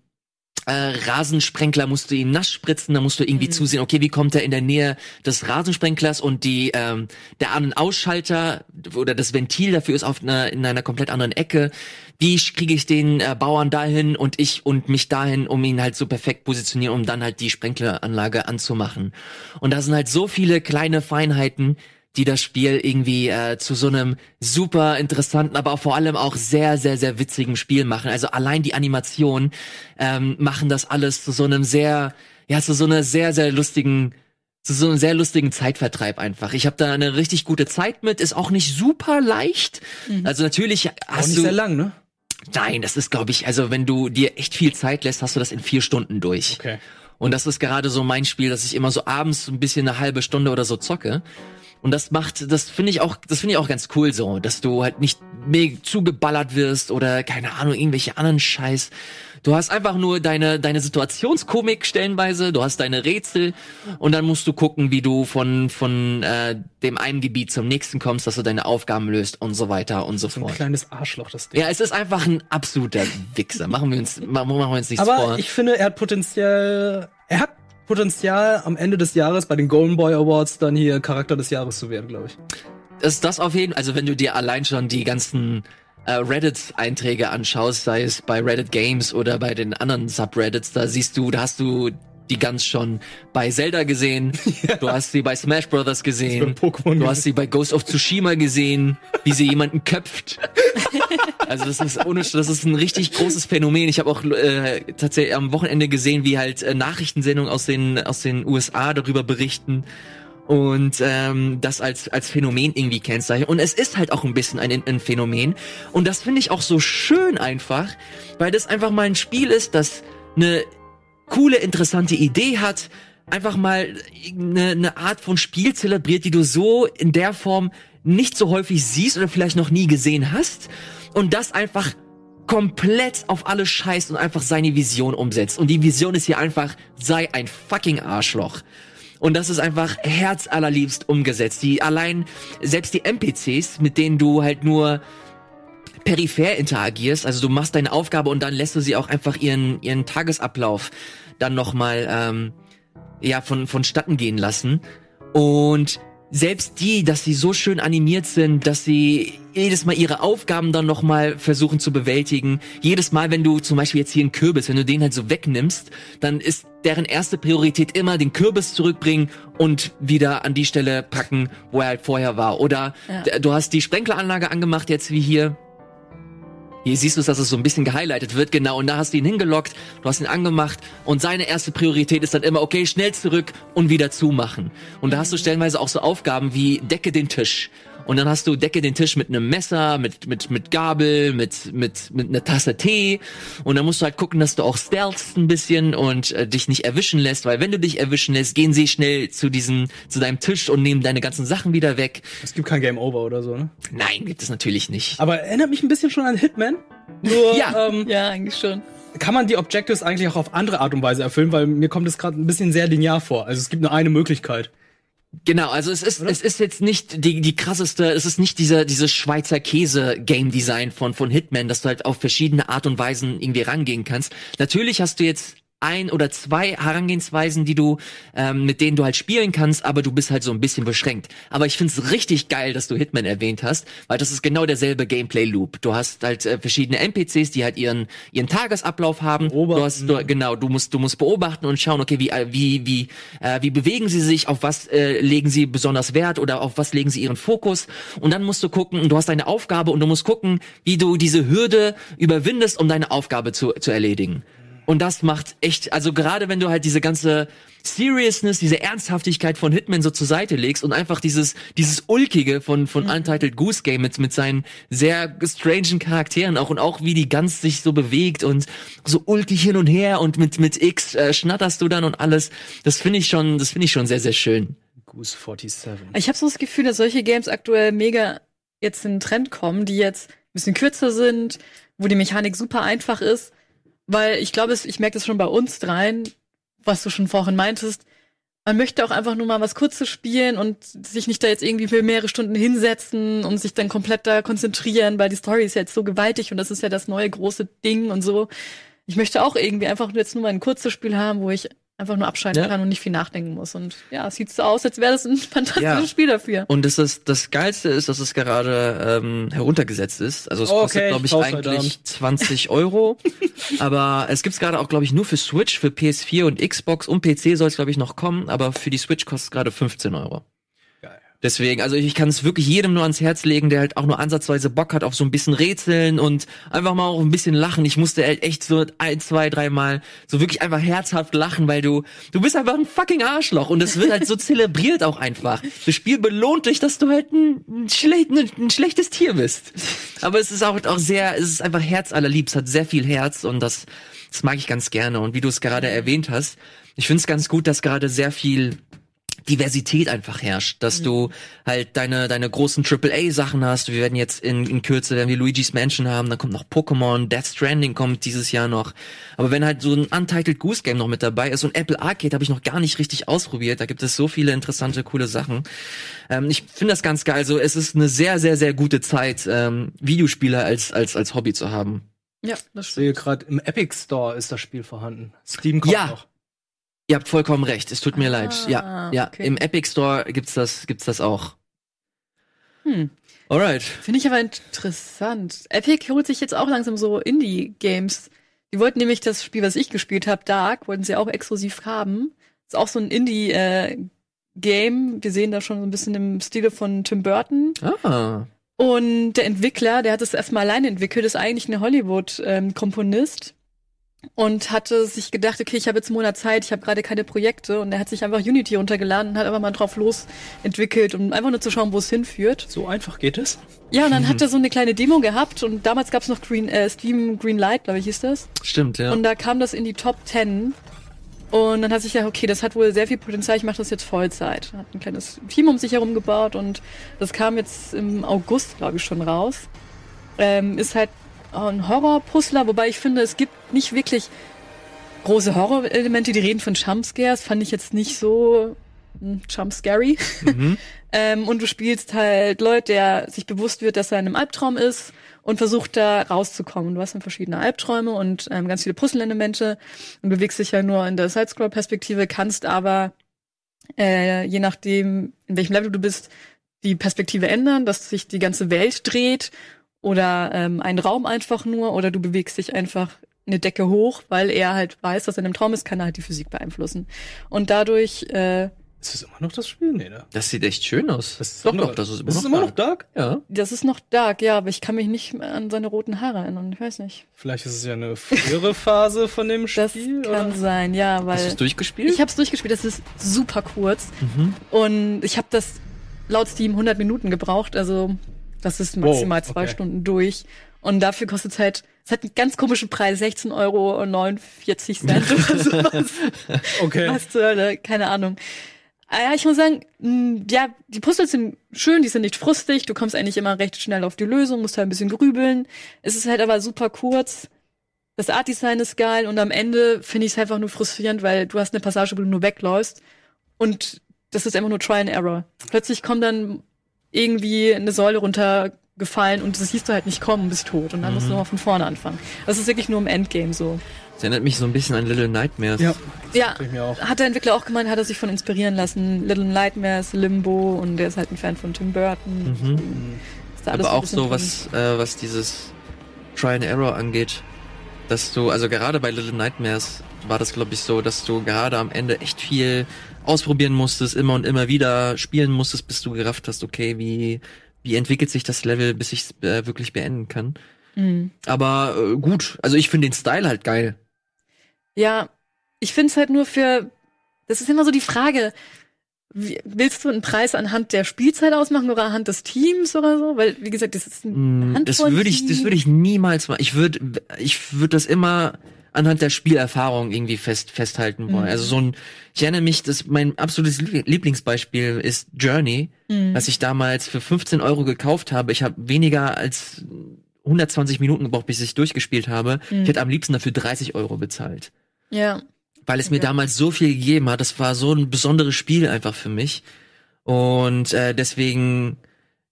äh, Rasensprenkler musst du ihn nass spritzen, da musst du irgendwie zusehen, okay, wie kommt er in der Nähe des Rasensprenklers und die ähm, der An- und Ausschalter oder das Ventil dafür ist auf einer, in einer komplett anderen Ecke. Wie kriege ich den äh, Bauern dahin und ich und mich dahin, um ihn halt so perfekt positionieren, um dann halt die Sprenkleranlage anzumachen. Und da sind halt so viele kleine Feinheiten, die das Spiel irgendwie äh, zu so einem super interessanten, aber auch vor allem auch sehr, sehr, sehr witzigen Spiel machen. Also allein die Animationen ähm, machen das alles zu so einem sehr, ja, zu so einer sehr, sehr lustigen zu so einem sehr lustigen Zeitvertreib einfach. Ich habe da eine richtig gute Zeit mit, ist auch nicht super leicht. Also natürlich Auch hast nicht du sehr lang, ne? Nein, das ist glaube ich, also wenn du dir echt viel Zeit lässt, hast du das in vier Stunden durch. Okay. Und das ist gerade so mein Spiel, dass ich immer so abends ein bisschen eine halbe Stunde oder so zocke. Und das macht, das finde ich auch, das finde ich auch ganz cool so, dass du halt nicht mega zugeballert wirst oder keine Ahnung, irgendwelche anderen Scheiß. Du hast einfach nur deine, deine Situationskomik stellenweise, du hast deine Rätsel und dann musst du gucken, wie du von, von äh, dem einen Gebiet zum nächsten kommst, dass du deine Aufgaben löst und so weiter und so So ein fort. kleines Arschloch, das Ding. Ja, es ist einfach ein absoluter Wichser. Machen wir uns, machen wir uns nichts Aber vor. ich finde, er hat Potenzial, er hat Potenzial, am Ende des Jahres bei den Golden Boy Awards dann hier Charakter des Jahres zu werden, glaube ich. ist das auf jeden also wenn du dir allein schon die ganzen äh, Reddit-Einträge anschaust, sei es bei Reddit Games oder bei den anderen Subreddits, da siehst du, da hast du die ganz schon bei Zelda gesehen, du hast sie bei Smash Brothers gesehen, du hast sie bei Ghost of Tsushima gesehen, wie sie jemanden köpft. Also das ist ohne, das ist ein richtig großes Phänomen. Ich habe auch äh, tatsächlich am Wochenende gesehen, wie halt äh, Nachrichtensendungen aus den aus den USA darüber berichten und ähm, das als als Phänomen irgendwie kennzeichnen. Und es ist halt auch ein bisschen ein, ein Phänomen. Und das finde ich auch so schön einfach, weil das einfach mal ein Spiel ist, das eine coole, interessante Idee hat, einfach mal eine, eine Art von Spiel zelebriert, die du so in der Form nicht so häufig siehst oder vielleicht noch nie gesehen hast. Und das einfach komplett auf alles scheißt und einfach seine Vision umsetzt. Und die Vision ist hier einfach, sei ein fucking Arschloch. Und das ist einfach herzallerliebst umgesetzt. Die allein, selbst die NPCs, mit denen du halt nur peripher interagierst, also du machst deine Aufgabe und dann lässt du sie auch einfach ihren, ihren Tagesablauf dann nochmal, ähm, ja, von, vonstatten gehen lassen. Und selbst die, dass sie so schön animiert sind, dass sie jedes Mal ihre Aufgaben dann nochmal versuchen zu bewältigen. Jedes Mal, wenn du zum Beispiel jetzt hier einen Kürbis, wenn du den halt so wegnimmst, dann ist deren erste Priorität immer den Kürbis zurückbringen und wieder an die Stelle packen, wo er halt vorher war. Oder Ja. du hast die Sprenkleranlage angemacht, jetzt wie hier. Hier siehst du, dass es so ein bisschen gehighlightet wird, genau. Und da hast du ihn hingelockt, du hast ihn angemacht und seine erste Priorität ist dann immer, okay, schnell zurück und wieder zumachen. Und da hast du stellenweise auch so Aufgaben wie decke den Tisch. Und dann hast du decke den Tisch mit einem Messer, mit, mit, mit Gabel, mit, mit, mit einer Tasse Tee. Und dann musst du halt gucken, dass du auch stealthst ein bisschen und äh, dich nicht erwischen lässt, weil wenn du dich erwischen lässt, gehen sie schnell zu diesem, zu deinem Tisch und nehmen deine ganzen Sachen wieder weg. Es gibt kein Game Over oder so, ne? Nein, gibt es natürlich nicht. Aber erinnert mich ein bisschen schon an Hitman. Nur Ja. ähm, Ja, eigentlich schon. kann man die Objectives eigentlich auch auf andere Art und Weise erfüllen, weil mir kommt es gerade ein bisschen sehr linear vor. Also es gibt nur eine Möglichkeit. Genau, also es ist, es ist jetzt nicht die, die krasseste, es ist nicht dieser, dieses Schweizer Käse-Game-Design von, von Hitman, dass du halt auf verschiedene Art und Weisen irgendwie rangehen kannst. Natürlich hast du jetzt ein oder zwei Herangehensweisen, die du, ähm, mit denen du halt spielen kannst, aber du bist halt so ein bisschen beschränkt. Aber ich find's richtig geil, dass du Hitman erwähnt hast, weil das ist genau derselbe Gameplay-Loop. Du hast halt äh, verschiedene NPCs, die halt ihren, ihren Tagesablauf haben. Beobachten. Du hast, du, genau, du musst, du musst beobachten und schauen, okay, wie, äh, wie, wie, äh, wie bewegen sie sich, auf was äh, legen sie besonders Wert oder auf was legen sie ihren Fokus. Und dann musst du gucken, du hast deine Aufgabe und du musst gucken, wie du diese Hürde überwindest, um deine Aufgabe zu, zu erledigen. Und das macht echt, also gerade wenn du halt diese ganze Seriousness, diese Ernsthaftigkeit von Hitman so zur Seite legst und einfach dieses, dieses Ulkige von, von Untitled Goose Game mit, mit seinen sehr strangen Charakteren auch und auch wie die Gans sich so bewegt und so ulkig hin und her und mit, mit X äh, schnatterst du dann und alles. Das finde ich schon, das finde ich schon sehr, sehr schön. Goose 47. Ich habe so das Gefühl, dass solche Games aktuell mega jetzt in den Trend kommen, die jetzt ein bisschen kürzer sind, wo die Mechanik super einfach ist. Weil ich glaube, ich merke das schon bei uns dreien, was du schon vorhin meintest. Man möchte auch einfach nur mal was Kurzes spielen und sich nicht da jetzt irgendwie für mehrere Stunden hinsetzen und sich dann komplett da konzentrieren, weil die Story ist ja jetzt so gewaltig und das ist ja das neue große Ding und so. Ich möchte auch irgendwie einfach nur jetzt nur mal ein kurzes Spiel haben, wo ich einfach nur abschalten Ja. kann und nicht viel nachdenken muss. Und ja, es sieht so aus, als wäre das ein fantastisches Ja. Spiel dafür. Und das ist das Geilste ist, dass es gerade ähm, heruntergesetzt ist. Also es Okay, kostet, glaube ich, heute eigentlich Abend. 20 Euro. aber es gibt's gerade auch, glaube ich, nur für Switch, für PS4 und Xbox und PC soll es, glaube ich, noch kommen. Aber für die Switch kostet es gerade 15 Euro. Deswegen, also ich kann es wirklich jedem nur ans Herz legen, der halt auch nur ansatzweise Bock hat auf so ein bisschen Rätseln und einfach mal auch ein bisschen lachen. Ich musste halt echt so ein, zwei, dreimal so wirklich einfach herzhaft lachen, weil du, du bist einfach ein fucking Arschloch und es wird halt so zelebriert auch einfach. Das Spiel belohnt dich, dass du halt ein, ein, schle ein, schlechtes Tier bist. Aber es ist auch, auch sehr, es ist einfach herzallerliebst, es hat sehr viel Herz und das, das mag ich ganz gerne. Und wie du es gerade erwähnt hast, ich finde es ganz gut, dass gerade sehr viel Diversität einfach herrscht, dass du halt deine deine großen AAA Sachen hast. Wir werden jetzt in, in Kürze werden wir Luigi's Mansion haben, dann kommt noch Pokémon, Death Stranding kommt dieses Jahr noch. Aber wenn halt so ein Untitled Goose Game noch mit dabei ist und Apple Arcade habe ich noch gar nicht richtig ausprobiert, da gibt es so viele interessante coole Sachen. Ähm, ich finde das ganz geil. Also es ist eine sehr sehr sehr gute Zeit, ähm, Videospiele als als als Hobby zu haben. Ja, das Ich stimmt. sehe gerade, im Epic Store ist das Spiel vorhanden. Steam kommt Ja. noch. Ihr habt vollkommen recht. Es tut mir Ah, leid. Ja, ja. okay. Im Epic Store gibt's das gibt's das auch. Hm. Alright. Finde ich aber interessant. Epic holt sich jetzt auch langsam so Indie-Games. Die wollten nämlich das Spiel, was ich gespielt habe, Dark, wollten sie auch exklusiv haben. Ist auch so ein Indie-Game. Wir sehen da schon so ein bisschen im Stile von Tim Burton. Ah. Und der Entwickler, der hat es erstmal alleine entwickelt, ist eigentlich ein Hollywood-Komponist. Und hatte sich gedacht, okay, ich habe jetzt einen Monat Zeit, ich habe gerade keine Projekte. Und er hat sich einfach Unity runtergeladen und hat einfach mal drauf los entwickelt, um einfach nur zu schauen, wo es hinführt. So einfach geht es. Ja, und dann hat er so eine kleine Demo gehabt und damals gab es noch Green, äh, Steam Green Light, glaube ich, hieß das. Stimmt, ja. Und da kam das in die Top 10. Und dann hat sich ja, okay, das hat wohl sehr viel Potenzial, ich mache das jetzt Vollzeit. Hat ein kleines Team um sich herum gebaut und das kam jetzt im August, glaube ich, schon raus. Ähm, ist halt ein Horror-Puzzler, wobei ich finde, es gibt nicht wirklich große Horror-Elemente, die reden von Jumpscares, fand ich jetzt nicht so hm, Jumpscary. Mhm. Ähm, und du spielst halt Leute, der sich bewusst wird, dass er in einem Albtraum ist und versucht da rauszukommen. Du hast dann verschiedene Albträume und ähm, ganz viele Puzzle-Elemente und bewegst dich ja nur in der Sidescroll-Perspektive, kannst aber äh, je nachdem, in welchem Level du bist, die Perspektive ändern, dass sich die ganze Welt dreht oder ähm, ein Raum einfach nur oder du bewegst dich einfach eine Decke hoch, weil er halt weiß, dass er in einem Traum ist, kann er halt die Physik beeinflussen. Und dadurch äh, Ist das immer noch das Spiel? Nee, ne? Das sieht echt schön aus. Das ist doch, immer- doch, das ist immer Das noch, ist immer noch da. Dark? Ja. Das ist noch dark, ja, aber ich kann mich nicht mehr an seine roten Haare erinnern. Ich weiß nicht. Vielleicht ist es ja eine frühere Phase von dem Das Spiel. kann oder? sein, ja, Hast du weil es durchgespielt? ich habe es durchgespielt. Das ist super kurz mhm. und ich habe das laut Steam 100 Minuten gebraucht. Also das ist maximal Wow, zwei okay. Stunden durch. Und dafür kostet es halt, es hat einen ganz komischen Preis, 16 Euro und 49 Cent oder sowas. Okay. Was zur Hölle, keine Ahnung. Ah Ja, ich muss sagen, mh, ja, die Puzzles sind schön, die sind nicht frustig, du kommst eigentlich immer recht schnell auf die Lösung, musst halt ein bisschen grübeln. Es ist halt aber super kurz. Das Art-Design ist geil und am Ende finde ich es einfach nur frustrierend, weil du hast eine Passage, wo du nur wegläufst und das ist einfach nur Try and Error. Plötzlich kommt dann irgendwie eine Säule runtergefallen und das siehst du halt nicht kommen, bist tot und dann musst du nochmal von vorne anfangen. Das ist wirklich nur im Endgame so. Das erinnert mich so ein bisschen an Little Nightmares. Ja, Ja, ich mir auch. hat der Entwickler auch gemeint, hat er sich von inspirieren lassen. Little Nightmares, Limbo und der ist halt ein Fan von Tim Burton. Ist da alles Mhm. Aber auch so, was, äh, was dieses Try and Error angeht. Dass du, also gerade bei Little Nightmares war das, glaube ich, so, dass du gerade am Ende echt viel ausprobieren musstest, immer und immer wieder spielen musstest, bis du gerafft hast, okay, wie, wie entwickelt sich das Level, bis ich es äh, wirklich beenden kann. Mhm. Aber äh, gut, also ich finde den Style halt geil. Ja, ich finde es halt nur für. Das ist immer so die Frage. Wie, willst du einen Preis anhand der Spielzeit ausmachen oder anhand des Teams oder so? Weil, wie gesagt, das ist ein Mm, Das würde ich, das würde ich niemals machen. Ich würde, ich würde das immer anhand der Spielerfahrung irgendwie fest, festhalten wollen. Mhm. Also so ein, ich erinnere mich, dass mein absolutes Liebl- Lieblingsbeispiel ist Journey, Mhm. was ich damals für 15 Euro gekauft habe. Ich habe weniger als 120 Minuten gebraucht, bis ich durchgespielt habe. Mhm. Ich hätte am liebsten dafür 30 Euro bezahlt. Ja. Weil es mir Ja. damals so viel gegeben hat. Das war so ein besonderes Spiel einfach für mich. Und äh, deswegen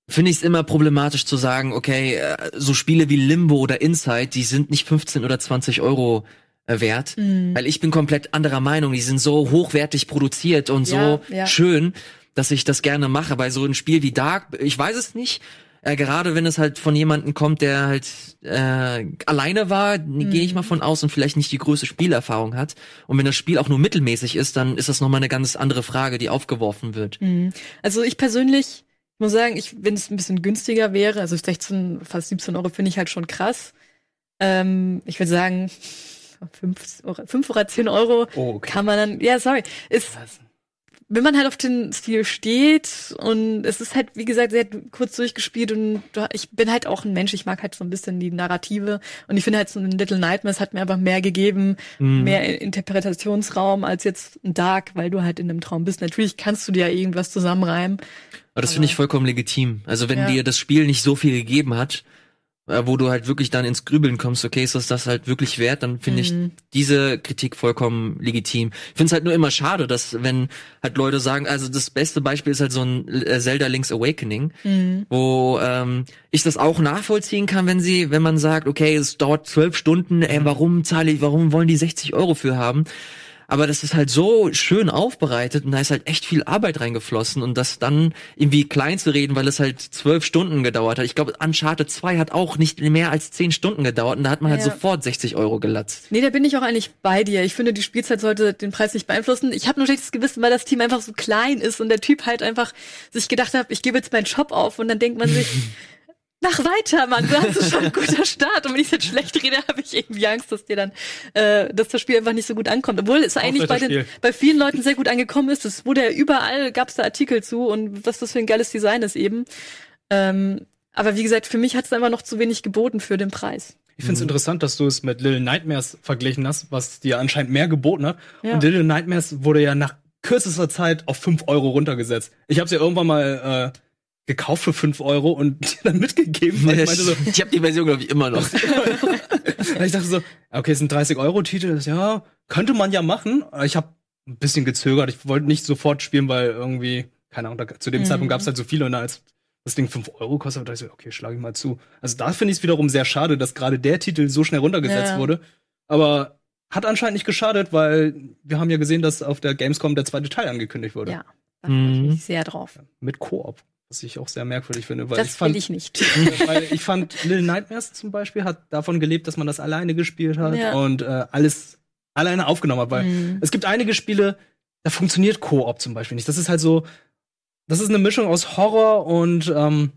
finde ich es immer problematisch zu sagen, okay, äh, so Spiele wie Limbo oder Inside, die sind nicht 15 oder 20 Euro äh, wert. Mhm. Weil ich bin komplett anderer Meinung. Die sind so hochwertig produziert und Ja, so ja. schön, dass ich das gerne mache. Bei so einem Spiel wie Dark, ich weiß es nicht. Äh, gerade wenn es halt von jemandem kommt, der halt äh, alleine war, Mhm. gehe ich mal von aus und vielleicht nicht die größte Spielerfahrung hat. Und wenn das Spiel auch nur mittelmäßig ist, dann ist das nochmal eine ganz andere Frage, die aufgeworfen wird. Mhm. Also ich persönlich muss sagen, ich, wenn es ein bisschen günstiger wäre, also 16, fast 17 Euro finde ich halt schon krass. Ähm, ich würde sagen, 5 oder, 5 oder 10 Euro Oh, okay. kann man dann, ja, sorry, ist, wenn man halt auf den Stil steht und es ist halt, wie gesagt, sehr kurz durchgespielt und ich bin halt auch ein Mensch, ich mag halt so ein bisschen die Narrative und ich finde halt so ein Little Nightmares hat mir einfach mehr gegeben, Mhm. mehr Interpretationsraum als jetzt ein Dark, weil du halt in einem Traum bist. Natürlich kannst du dir ja irgendwas zusammenreimen. Aber das finde ich vollkommen legitim. Also wenn Ja. dir das Spiel nicht so viel gegeben hat, wo du halt wirklich dann ins Grübeln kommst, okay, ist das das halt wirklich wert, dann finde ich Mhm. diese Kritik vollkommen legitim. Ich finde es halt nur immer schade, dass wenn halt Leute sagen, also das beste Beispiel ist halt so ein äh, Zelda Link's Awakening, Mhm. wo ähm, ich das auch nachvollziehen kann, wenn sie, wenn man sagt, okay, es dauert zwölf Stunden, ey, warum zahle ich, warum wollen die 60 Euro für haben? Aber das ist halt so schön aufbereitet und da ist halt echt viel Arbeit reingeflossen und das dann irgendwie klein zu reden, weil es halt zwölf Stunden gedauert hat. Ich glaube, Uncharted 2 hat auch nicht mehr als zehn Stunden gedauert und da hat man halt Ja. sofort 60 Euro gelatzt. Nee, da bin ich auch eigentlich bei dir. Ich finde, die Spielzeit sollte den Preis nicht beeinflussen. Ich habe nur schlechtes Gewissen, weil das Team einfach so klein ist und der Typ halt einfach sich gedacht hat, ich gebe jetzt meinen Shop auf und dann denkt man sich, mach weiter, Mann, du hast schon ein guter Start. Und wenn ich jetzt schlecht rede, habe ich irgendwie Angst, dass dir dann, äh, dass das Spiel einfach nicht so gut ankommt. Obwohl es eigentlich bei, den, bei vielen Leuten sehr gut angekommen ist. Es wurde ja überall, gab es da Artikel zu und was das für ein geiles Design ist eben. Ähm, aber wie gesagt, für mich hat es einfach noch zu wenig geboten für den Preis. Ich finde es interessant, dass du es mit Little Nightmares verglichen hast, was dir anscheinend mehr geboten hat. Ja. Und Little Nightmares wurde ja nach kürzester Zeit auf 5 Euro runtergesetzt. Ich habe es ja irgendwann mal äh, gekauft für 5 Euro und dir dann mitgegeben, weil ich meinte so, ich habe die Version, glaube ich, immer noch. ich dachte so, okay, es sind 30 Euro Titel, das, ja, könnte man ja machen. Ich habe ein bisschen gezögert. Ich wollte nicht sofort spielen, weil irgendwie, keine Ahnung, da, zu dem Mhm. Zeitpunkt gab es halt so viele und als das Ding 5 Euro kostet, dachte ich so, okay, schlage ich mal zu. Also da finde ich es wiederum sehr schade, dass gerade der Titel so schnell runtergesetzt Ja. wurde. Aber hat anscheinend nicht geschadet, weil wir haben ja gesehen, dass auf der Gamescom der zweite Teil angekündigt wurde. Ja, da freue ich Mhm. mich sehr drauf. Mit Koop. Was ich auch sehr merkwürdig finde, weil das ich fand, will ich nicht. weil ich fand, Little Nightmares zum Beispiel hat davon gelebt, dass man das alleine gespielt hat Ja. und äh, alles alleine aufgenommen hat. Weil Mhm. es gibt einige Spiele, da funktioniert Koop zum Beispiel nicht. Das ist halt so, das ist eine Mischung aus Horror und ähm,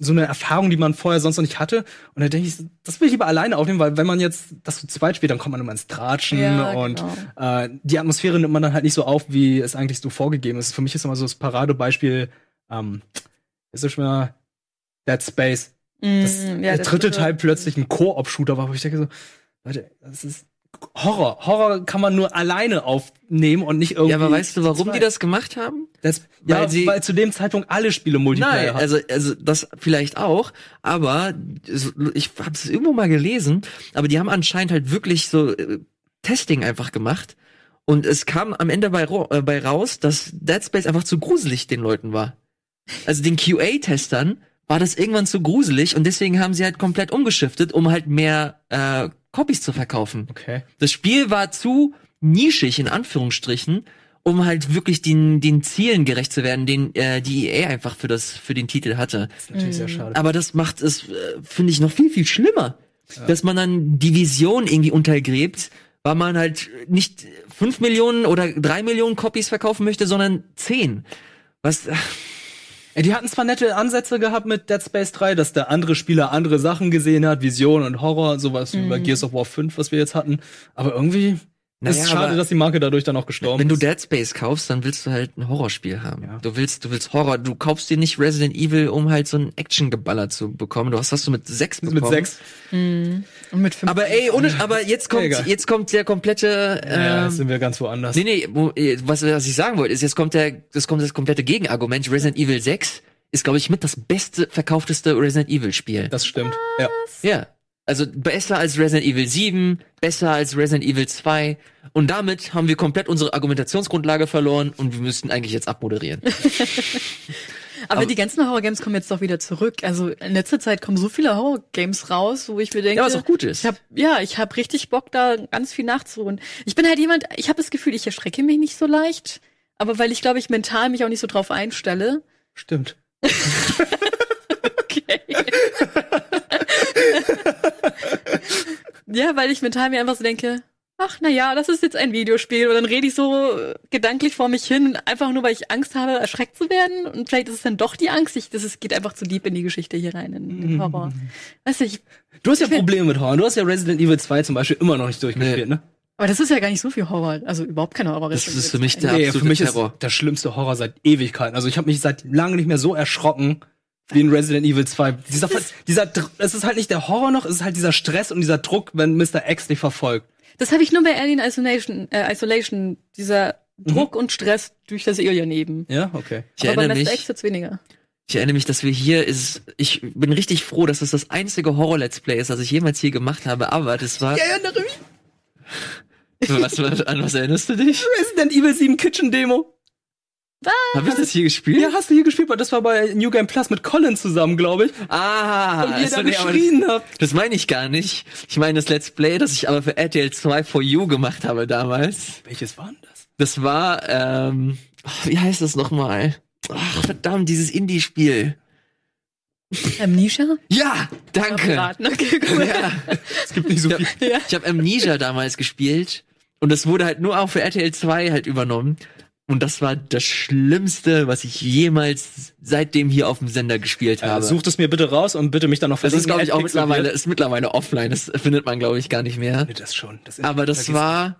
so eine Erfahrung, die man vorher sonst noch nicht hatte. Und da denke ich, das will ich lieber alleine aufnehmen, weil wenn man jetzt das zu zweit spielt, dann kommt man immer ins Tratschen Ja, und genau. äh, die Atmosphäre nimmt man dann halt nicht so auf, wie es eigentlich so vorgegeben ist. Für mich ist immer so das Paradebeispiel, ähm, ist es schon mal Dead Space. Das, Mhm, der das dritte Teil plötzlich ein Koop-Shooter war, wo ich denke so, Leute, das ist Horror. Horror kann man nur alleine aufnehmen und nicht irgendwie. Ja, aber weißt du, warum die das gemacht haben? Das, Weil ja, sie- weil zu dem Zeitpunkt alle Spiele Multiplayer Nein, hatten. also, also das vielleicht auch, aber ich habe es irgendwo mal gelesen, aber die haben anscheinend halt wirklich so äh, Testing einfach gemacht und es kam am Ende bei, äh, bei raus, dass Dead Space einfach zu gruselig den Leuten war. Also den QA-Testern war das irgendwann zu gruselig und deswegen haben sie halt komplett umgeschiftet, um halt mehr äh, Copies zu verkaufen. Okay. Das Spiel war zu nischig, in Anführungsstrichen, um halt wirklich den, den Zielen gerecht zu werden, den äh, die EA einfach für das für den Titel hatte. Das ist natürlich sehr schade. Aber das macht es, äh, finde ich, noch viel, viel schlimmer. Dass man dann die Vision irgendwie untergräbt, weil man halt nicht fünf Millionen oder drei Millionen Copies verkaufen möchte, sondern zehn. Was, Ja, die hatten zwar nette Ansätze gehabt mit Dead Space 3, dass der andere Spieler andere Sachen gesehen hat, Vision und Horror, sowas wie bei Gears of War 5, was wir jetzt hatten. Aber irgendwie Naja, ist schade, dass die Marke dadurch dann auch gestorben wenn du ist. Dead Space kaufst, dann willst du halt ein Horrorspiel haben. Ja. Du willst, du willst Horror. Du kaufst dir nicht Resident Evil, um halt so ein Action-Geballer zu bekommen. Du hast, hast du mit sechs bekommen. mit sechs. Und mit fünf. Aber ey, ohne, aber jetzt kommt, Egal. jetzt kommt der komplette, Ja, jetzt ähm, sind wir ganz woanders. Nee, nee, wo- äh, was, was ich sagen wollte, ist, jetzt kommt der, das kommt das komplette Gegenargument. Resident Evil 6 ist, glaube ich, mit das beste verkaufteste Resident Evil Spiel. Das stimmt. Ja. ja. Also besser als Resident Evil 7, besser als Resident Evil 2. Und damit haben wir komplett unsere Argumentationsgrundlage verloren und wir müssten eigentlich jetzt abmoderieren. aber, die ganzen Horror-Games kommen jetzt doch wieder zurück. Also in letzter Zeit kommen so viele Horror-Games raus, wo ich mir denke, Ja, was auch gut ist. Ich hab, ja, ich habe richtig Bock, da ganz viel nachzuholen. Ich bin halt jemand, ich habe das Gefühl, ich erschrecke mich nicht so leicht, aber weil ich glaube, ich mental mich auch nicht so drauf einstelle. Stimmt. Okay. ja, weil ich mental mir einfach so denke, ach na ja, das ist jetzt ein Videospiel und dann rede ich so äh, gedanklich vor mich hin, einfach nur weil ich Angst habe, erschreckt zu werden und vielleicht ist es dann doch die Angst, ich, das ist, geht einfach zu deep in die Geschichte hier rein, in den Horror. Weißt du, ich, Du hast ja Probleme mit Horror. Du hast ja Resident Evil 2 zum Beispiel immer noch nicht durchgespielt, Nee. ne? aber das ist ja gar nicht so viel Horror, also überhaupt kein Horror. Das ist für mich der Nee, absolute für mich Terror. ist der schlimmste Horror seit Ewigkeiten. Also ich habe mich seit lange nicht mehr so erschrocken wie in Resident Evil 2. Dieser, dieser, es ist halt nicht der Horror noch, es ist halt dieser Stress und dieser Druck, wenn Mr. X dich verfolgt. Das habe ich nur bei Alien Isolation, äh, Isolation, dieser Druck und Stress durch das Alien eben. Ja, okay. Ich aber bei mich, X wird's weniger. ich erinnere mich, dass wir hier ist, ich bin richtig froh, dass das das einzige Horror-Let's Play ist, das ich jemals hier gemacht habe, aber das war, erinnere mich. was, was, an was erinnerst du dich? Resident Evil 7 Kitchen Demo. Habe ich das hier gespielt? Ja, hast du hier gespielt, weil das war bei New Game Plus mit Colin zusammen, glaube ich. Ah, Und ihr da geschrien habt. das meine ich gar nicht. Ich meine das Let's Play, das ich aber für RTL 2 for You gemacht habe damals. Welches war denn das? Das war, ähm, wie heißt das nochmal? Ach, verdammt, dieses Indie-Spiel. Amnesia? Ja, danke. Okay, cool. Ja. Es gibt nicht so viel. Ja. Ich habe Amnesia damals gespielt und das wurde halt nur auch für RTL 2 halt übernommen. Und das war das Schlimmste, was ich jemals seitdem hier auf dem Sender gespielt Äh, habe. sucht es mir bitte raus und bitte mich dann noch das ist, glaube ich, auch mittlerweile, ist mittlerweile offline. Das findet man, glaube ich, gar nicht mehr. Das schon. Das Aber das vergiss- war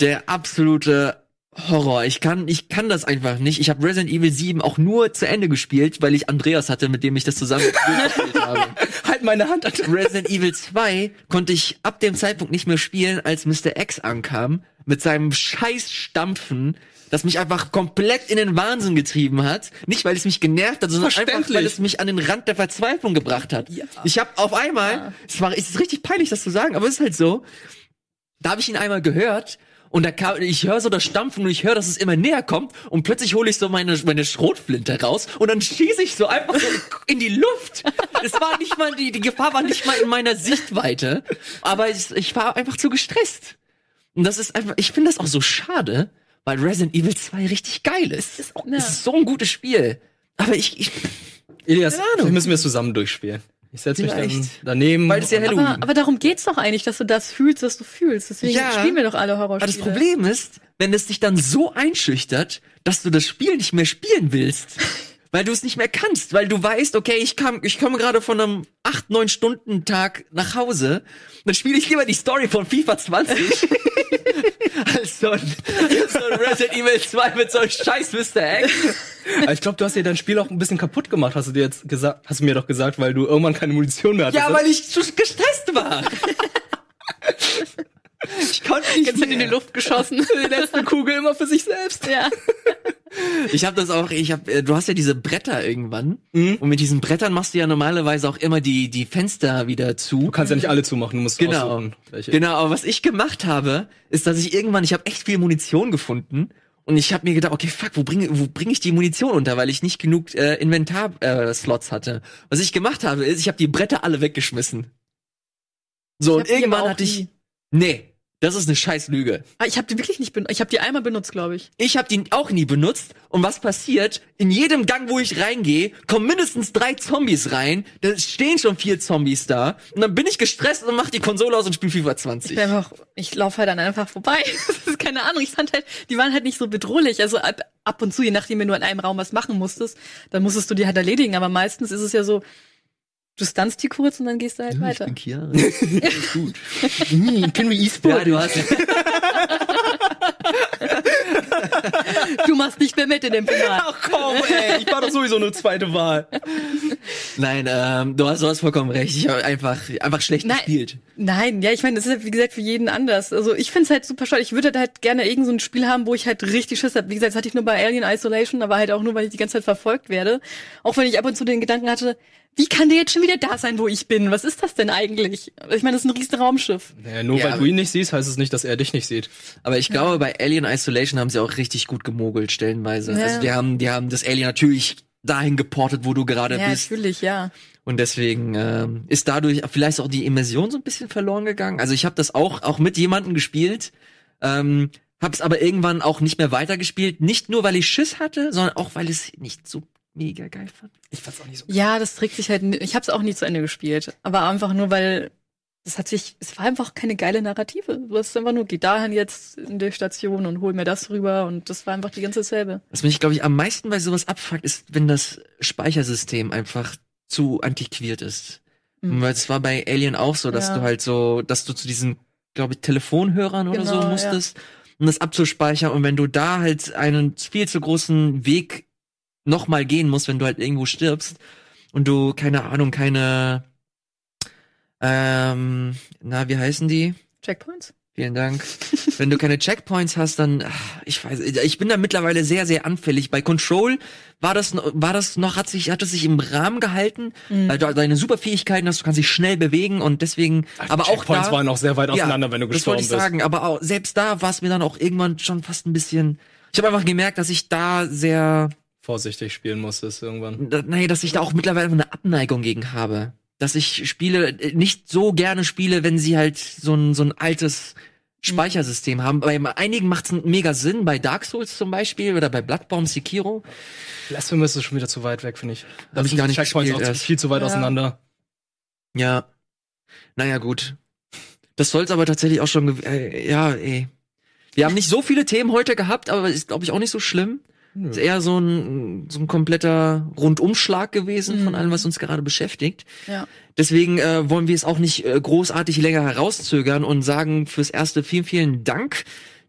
der absolute Horror. Ich kann, ich kann das einfach nicht. Ich habe Resident Evil 7 auch nur zu Ende gespielt, weil ich Andreas hatte, mit dem ich das zusammen gespielt habe. Halt meine Hand an. Resident Evil 2 konnte ich ab dem Zeitpunkt nicht mehr spielen, als Mr. X ankam, mit seinem scheiß Stampfen, das mich einfach komplett in den Wahnsinn getrieben hat. Nicht, weil es mich genervt hat, sondern einfach, weil es mich an den Rand der Verzweiflung gebracht hat. Ich habe auf einmal, es war, es ist richtig peinlich, das zu sagen, aber es ist halt so, da habe ich ihn einmal gehört und da kam, ich höre so das Stampfen und ich höre, dass es immer näher kommt und plötzlich hole ich so meine, meine Schrotflinte raus und dann schieße ich so einfach so in die Luft. Es war nicht mal, die, die Gefahr war nicht mal in meiner Sichtweite, aber ich, ich war einfach zu gestresst. Und das ist einfach, ich finde das auch so schade, weil Resident Evil 2 richtig geil ist. ist auch, Ja. Es ist so ein gutes Spiel. Aber ich, ich Elias, vielleicht müssen wir es zusammen durchspielen. Ich setze mich dann daneben. Weil es ja Halloween. Aber, aber darum geht's doch eigentlich, dass du das fühlst, was du fühlst. Deswegen Ja. spielen wir doch alle Aber Horrorspiele. das Problem ist, wenn es dich dann so einschüchtert, dass du das Spiel nicht mehr spielen willst. Weil du es nicht mehr kannst, weil du weißt, okay, ich kam, ich komme gerade von einem 8, 9 Stunden Tag nach Hause, dann spiele ich lieber die Story von FIFA 20 als so ein, so ein Resident Evil 2 mit so einem scheiß Mr. X. Aber ich glaube, du hast dir dein Spiel auch ein bisschen kaputt gemacht, hast du dir jetzt gesagt, hast du mir doch gesagt, weil du irgendwann keine Munition mehr hattest. Ja, weil ich zu gestresst war. Ich konnte nicht Jetzt sind in die mehr. Luft geschossen. die letzte Kugel immer für sich selbst. ja. Ich habe das auch, ich habe, äh, du hast ja diese Bretter irgendwann Mhm. und mit diesen Brettern machst du ja normalerweise auch immer die die Fenster wieder zu. Du kannst ja nicht alle zumachen, du musst Genau. Genau, aber was ich gemacht habe, ist, dass ich irgendwann, ich habe echt viel Munition gefunden Und ich habe mir gedacht, okay, fuck, wo bringe wo bring ich die Munition unter, weil ich nicht genug äh, Inventar-Slots äh, Slots hatte. Was ich gemacht habe, ist, ich habe die Bretter alle weggeschmissen. So, und irgendwann hatte ich. Nee, das ist eine scheiß Lüge. Ah, ich habe die wirklich nicht benutzt. Ich habe die einmal benutzt, glaube ich. Ich habe die auch nie benutzt. Und was passiert? In jedem Gang, wo ich reingehe, kommen mindestens drei Zombies rein. Da stehen schon vier Zombies da. Und dann bin ich gestresst und mach die Konsole aus und spiele FIFA 20. Ich, bin einfach, ich laufe halt dann einfach vorbei. Das ist keine Ahnung. Ich fand halt, die waren halt nicht so bedrohlich. Also ab, ab und zu, je nachdem, wenn du in einem Raum was machen musstest, dann musstest du die halt erledigen. Aber meistens ist es ja so, du stunst die kurz und dann gehst du halt weiter. Chiara. Hm, kennen wir E-Sport? Ja, du hast. Du machst nicht mehr mit in dem Finale. Ach komm, ey, ich war doch sowieso eine zweite Wahl. Nein, ähm, du hast, du hast vollkommen recht. Ich habe einfach, einfach schlecht Nein. gespielt. Nein, ja, ich meine, das ist halt, wie gesagt, für jeden anders. Also ich find's halt super schade. Ich würde halt gerne irgend so ein Spiel haben, wo ich halt richtig Schiss hab. Wie gesagt, das hatte ich nur bei Alien Isolation, aber halt auch nur, weil ich die ganze Zeit verfolgt werde. Auch wenn ich ab und zu den Gedanken hatte, wie kann der jetzt schon wieder da sein, wo ich bin? Was ist das denn eigentlich? Ich meine, das ist ein riesen Raumschiff. Naja, nur Ja, weil du ihn nicht siehst, heißt es nicht, dass er dich nicht sieht. Aber ich glaube, bei Alien Isolation haben sie auch richtig gut gemogelt, stellenweise. Ja. Also die haben, die haben das Alien natürlich dahin geportet, wo du gerade Ja, bist. natürlich, ja. Und deswegen ähm, ist dadurch vielleicht auch die Immersion so ein bisschen verloren gegangen. Also ich habe das auch auch mit jemandem gespielt, ähm, habe es aber irgendwann auch nicht mehr weitergespielt. Nicht nur, weil ich Schiss hatte, sondern auch, weil es nicht so mega geil fand. Ich fand's auch nicht so. Ja, das trägt sich halt. Ich habe es auch nie zu Ende gespielt, aber einfach nur, weil das hat sich. Es war einfach keine geile Narrative. Du hast einfach nur, geh dahin jetzt in der Station und hol mir das rüber und das war einfach die ganze selbe. Was mich, glaube ich, am meisten bei sowas abfuckt, ist, wenn das Speichersystem einfach zu antiquiert ist. Mhm. Weil es war bei Alien auch so, dass Ja. du halt so, dass du zu diesen, glaube ich, Telefonhörern oder so Genau, musstest, um das abzuspeichern. Und wenn du da halt einen viel zu großen Weg nochmal gehen musst, wenn du halt irgendwo stirbst und du, keine Ahnung, keine, ähm, na, wie heißen die? Checkpoints? Vielen Dank. Wenn du keine Checkpoints hast, dann ach, ich weiß, ich bin da mittlerweile sehr sehr anfällig. Bei Control war das noch- war das noch hat sich hat es sich im Rahmen gehalten. Mhm. Weil du deine Superfähigkeiten hast, du kannst dich schnell bewegen und deswegen aber auch Checkpoints da waren auch sehr weit Ja, auseinander, wenn du das wollte gestorben ich bist. sagen, aber auch, selbst da war es mir dann auch irgendwann schon fast ein bisschen ich habe einfach gemerkt, dass ich da sehr Vorsichtig spielen musstest irgendwann. da- nee, dass ich da auch mittlerweile eine Abneigung gegen habe. Dass ich Spiele äh, nicht so gerne spiele, wenn sie halt so ein, so ein altes Speichersystem haben. Bei einigen macht es mega Sinn, bei Dark Souls zum Beispiel oder bei Bloodborne Sekiro. Blasphemous ist schon wieder zu weit weg, finde ich. Da Hab ich gar nicht Checkpoints gespielt auch viel zu weit Ja. auseinander. Ja. Naja, gut. Das soll's aber tatsächlich auch schon, äh, ja, ey. Wir haben nicht so viele Themen heute gehabt, aber ist, glaube ich, auch nicht so schlimm. Ist eher so ein, so ein kompletter Rundumschlag gewesen von Mhm. allem, was uns gerade beschäftigt. Ja. Deswegen äh, wollen wir es auch nicht äh, großartig länger herauszögern und sagen fürs erste vielen, vielen Dank,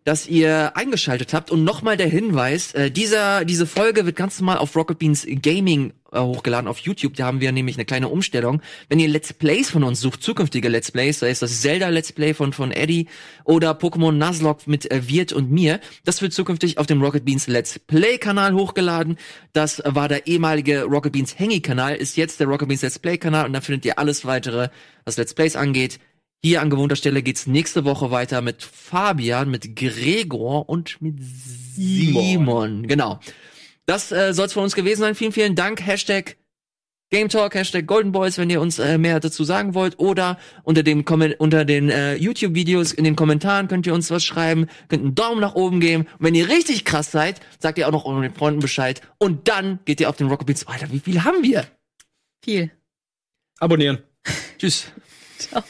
dass ihr eingeschaltet habt. Und nochmal der Hinweis, äh, dieser, diese Folge wird ganz normal auf Rocket Beans Gaming äh, hochgeladen auf YouTube. Da haben wir nämlich eine kleine Umstellung. Wenn ihr Let's Plays von uns sucht, zukünftige Let's Plays, sei es das Zelda Let's Play von, von Eddie oder Pokémon Nuzlocke mit äh, Wirt und mir, das wird zukünftig auf dem Rocket Beans Let's Play Kanal hochgeladen. Das war der ehemalige Rocket Beans Hangy Kanal, ist jetzt der Rocket Beans Let's Play Kanal und da findet ihr alles weitere, was Let's Plays angeht. Hier an gewohnter Stelle geht's nächste Woche weiter mit Fabian, mit Gregor und mit Simon. Genau. Das äh, soll's von uns gewesen sein. Vielen, vielen Dank. Hashtag Game Talk, Hashtag Golden Boys, wenn ihr uns äh, mehr dazu sagen wollt. Oder unter dem Kommen- unter den äh, YouTube-Videos in den Kommentaren könnt ihr uns was schreiben, könnt einen Daumen nach oben geben. Und wenn ihr richtig krass seid, sagt ihr auch noch euren Freunden Bescheid. Und dann geht ihr auf den Rocket Beats. Alter, wie viel haben wir? Viel. Abonnieren. Tschüss. Ciao.